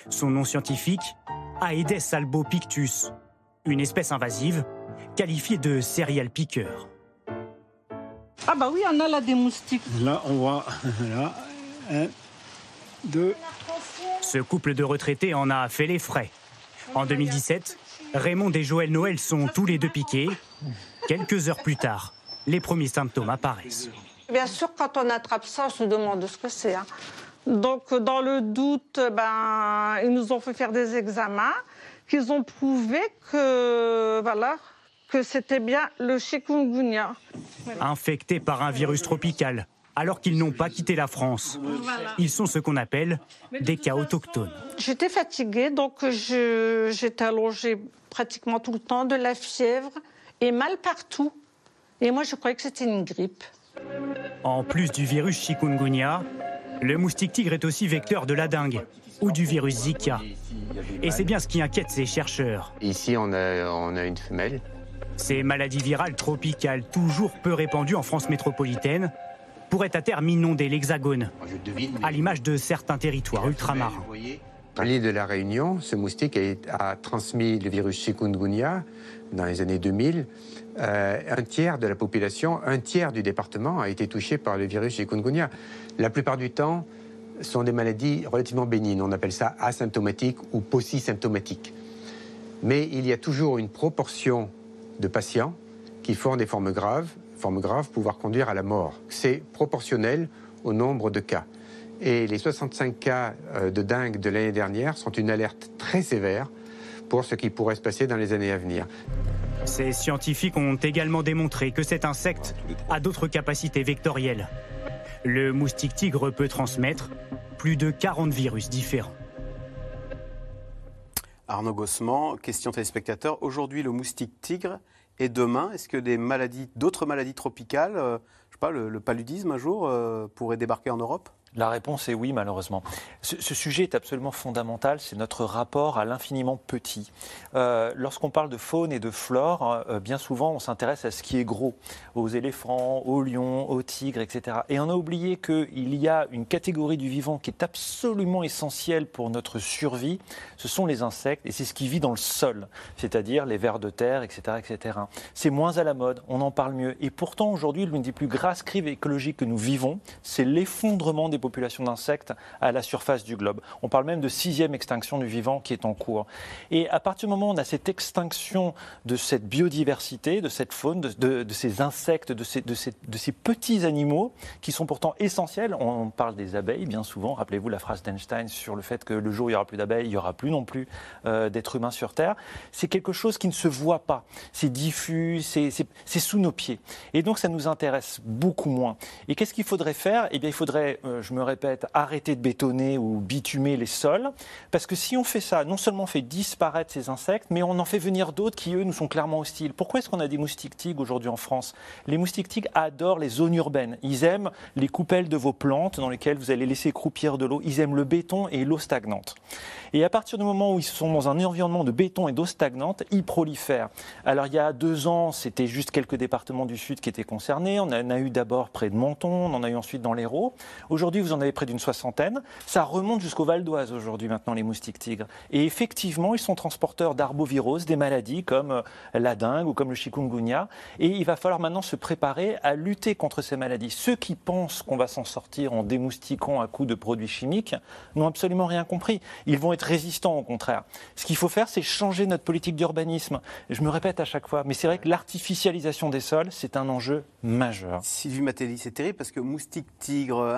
Son nom scientifique, Aedes albopictus, une espèce invasive qualifiée de serial piqueur. Ah bah oui, on a là des moustiques. Là, on voit, là, un, deux. Ce couple de retraités en a fait les frais. En 2017, Raymond et Joël Noël sont tous les deux piqués. Quelques heures plus tard, les premiers symptômes apparaissent. Bien sûr, quand on attrape ça, on se demande ce que c'est. Hein. Donc, dans le doute, ben, ils nous ont fait faire des examens, qu'ils ont prouvé que, voilà, que c'était bien le chikungunya. Infectés par un virus tropical, alors qu'ils n'ont pas quitté la France. Ils sont ce qu'on appelle des cas autochtones. J'étais fatiguée, donc j'étais allongée pratiquement tout le temps, de la fièvre et mal partout. Et moi, je croyais que c'était une grippe. En plus du virus chikungunya, le moustique tigre est aussi vecteur de la dengue ou du virus Zika. Et c'est bien ce qui inquiète ces chercheurs. Ici, on a, on a une femelle. Ces maladies virales tropicales, toujours peu répandues en France métropolitaine, pourraient à terme inonder l'Hexagone, à l'image de certains territoires ultramarins. À l'île de la Réunion, ce moustique a, a transmis le virus chikungunya dans les années 2000 euh, un tiers de la population, un tiers du département a été touché par le virus chikungunya. La plupart du temps, ce sont des maladies relativement bénignes. On appelle ça asymptomatique ou paucisymptomatique. Mais il y a toujours une proportion de patients qui font des formes graves, formes graves pouvoir conduire à la mort. C'est proportionnel au nombre de cas. Et les 65 cas euh, de dingue de l'année dernière sont une alerte très sévère pour ce qui pourrait se passer dans les années à venir. Ces scientifiques ont également démontré que cet insecte a d'autres capacités vectorielles. Le moustique tigre peut transmettre plus de 40 virus différents. Arnaud Gossement, question téléspectateur. Aujourd'hui, le moustique tigre et demain, est-ce que des maladies, d'autres maladies tropicales, euh, je sais pas, le, paludisme un jour euh, pourrait débarquer en Europe? La réponse est oui, malheureusement. Ce, sujet est absolument fondamental, c'est notre rapport à l'infiniment petit. Euh, lorsqu'on parle de faune et de flore, euh, bien souvent on s'intéresse à ce qui est gros, aux éléphants, aux lions, aux tigres, etc. Et on a oublié qu'il y a une catégorie du vivant qui est absolument essentielle pour notre survie, ce sont les insectes, et c'est ce qui vit dans le sol, c'est-à-dire les vers de terre, etc. etc. C'est moins à la mode, on en parle mieux. Et pourtant aujourd'hui, l'une des plus grasses crises écologiques que nous vivons, c'est l'effondrement des des populations d'insectes à la surface du globe. On parle même de sixième extinction du vivant qui est en cours. Et à partir du moment où on a cette extinction de cette biodiversité, de cette faune, de, ces insectes, de ces, petits animaux qui sont pourtant essentiels, on parle des abeilles bien souvent, rappelez-vous la phrase d'Einstein sur le fait que le jour où il n'y aura plus d'abeilles, il n'y aura plus non plus euh, d'êtres humains sur Terre, c'est quelque chose qui ne se voit pas, c'est diffus, c'est sous nos pieds. Et donc ça nous intéresse beaucoup moins. Et qu'est-ce qu'il faudrait faire? Eh bien il faudrait, euh, je me répète, arrêter de bétonner ou bitumer les sols, parce que si on fait ça, non seulement on fait disparaître ces insectes, mais on en fait venir d'autres qui, eux, nous sont clairement hostiles. Pourquoi est-ce qu'on a des moustiques tigres aujourd'hui en France? Les moustiques tigres adorent les zones urbaines. Ils aiment les coupelles de vos plantes dans lesquelles vous allez laisser croupir de l'eau. Ils aiment le béton et l'eau stagnante. Et à partir du moment où ils sont dans un environnement de béton et d'eau stagnante, ils prolifèrent. Alors il y a deux ans, c'était juste quelques départements du sud qui étaient concernés. On en a eu d'abord près de Menton, on en a eu ensuite dans l'Hérault. Aujourd'hui, vous en avez près d'une soixantaine. Ça remonte jusqu'au Val d'Oise aujourd'hui maintenant, les moustiques tigres. Et effectivement, ils sont transporteurs d'arboviroses, des maladies comme euh, la dengue ou comme le chikungunya. Et il va falloir maintenant se préparer à lutter contre ces maladies. Ceux qui pensent qu'on va s'en sortir en démoustiquant à coups de produits chimiques n'ont absolument rien compris. Ils vont être résistants au contraire. Ce qu'il faut faire, c'est changer notre politique d'urbanisme. Je me répète à chaque fois, mais c'est vrai que l'artificialisation des sols, c'est un enjeu majeur. Sylvie Matéli, c'est terrible parce que moustiques tigres,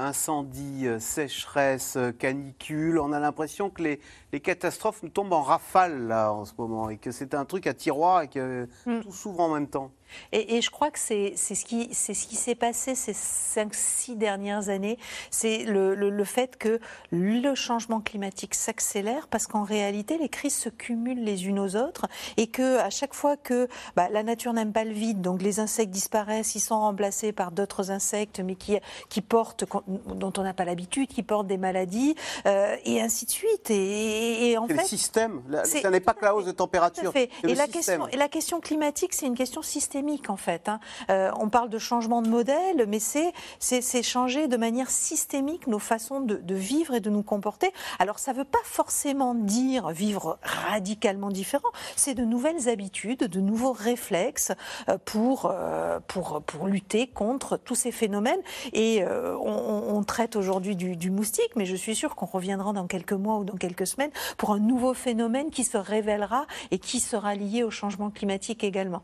incendie, sécheresse, canicule, on a l'impression que les, les catastrophes nous tombent en rafale là en ce moment et que c'est un truc à tiroir et que mm. tout s'ouvre en même temps. Et, je crois que c'est ce qui s'est ce qui passé ces 5-6 dernières années, c'est le, le, fait que le changement climatique s'accélère parce qu'en réalité, les crises se cumulent les unes aux autres et que à chaque fois que bah, la nature n'aime pas le vide, donc les insectes disparaissent, ils sont remplacés par d'autres insectes, mais qui, qui portent, dont on n'a pas l'habitude, qui portent des maladies, euh, et ainsi de suite. Et, en fait, le système. Ce n'est pas que la hausse de température. Et la, question, et la question climatique, c'est une question systémique en fait. Hein. Euh, on parle de changement de modèle, mais c'est changer de manière systémique nos façons de, vivre et de nous comporter. Alors ça ne veut pas forcément dire vivre radicalement différent, c'est de nouvelles habitudes, de nouveaux réflexes euh, pour, euh, pour lutter contre tous ces phénomènes. Et on, traite aujourd'hui du, du moustique, mais je suis sûre qu'on reviendra dans quelques mois ou dans quelques semaines pour un nouveau phénomène qui se révélera et qui sera lié au changement climatique également.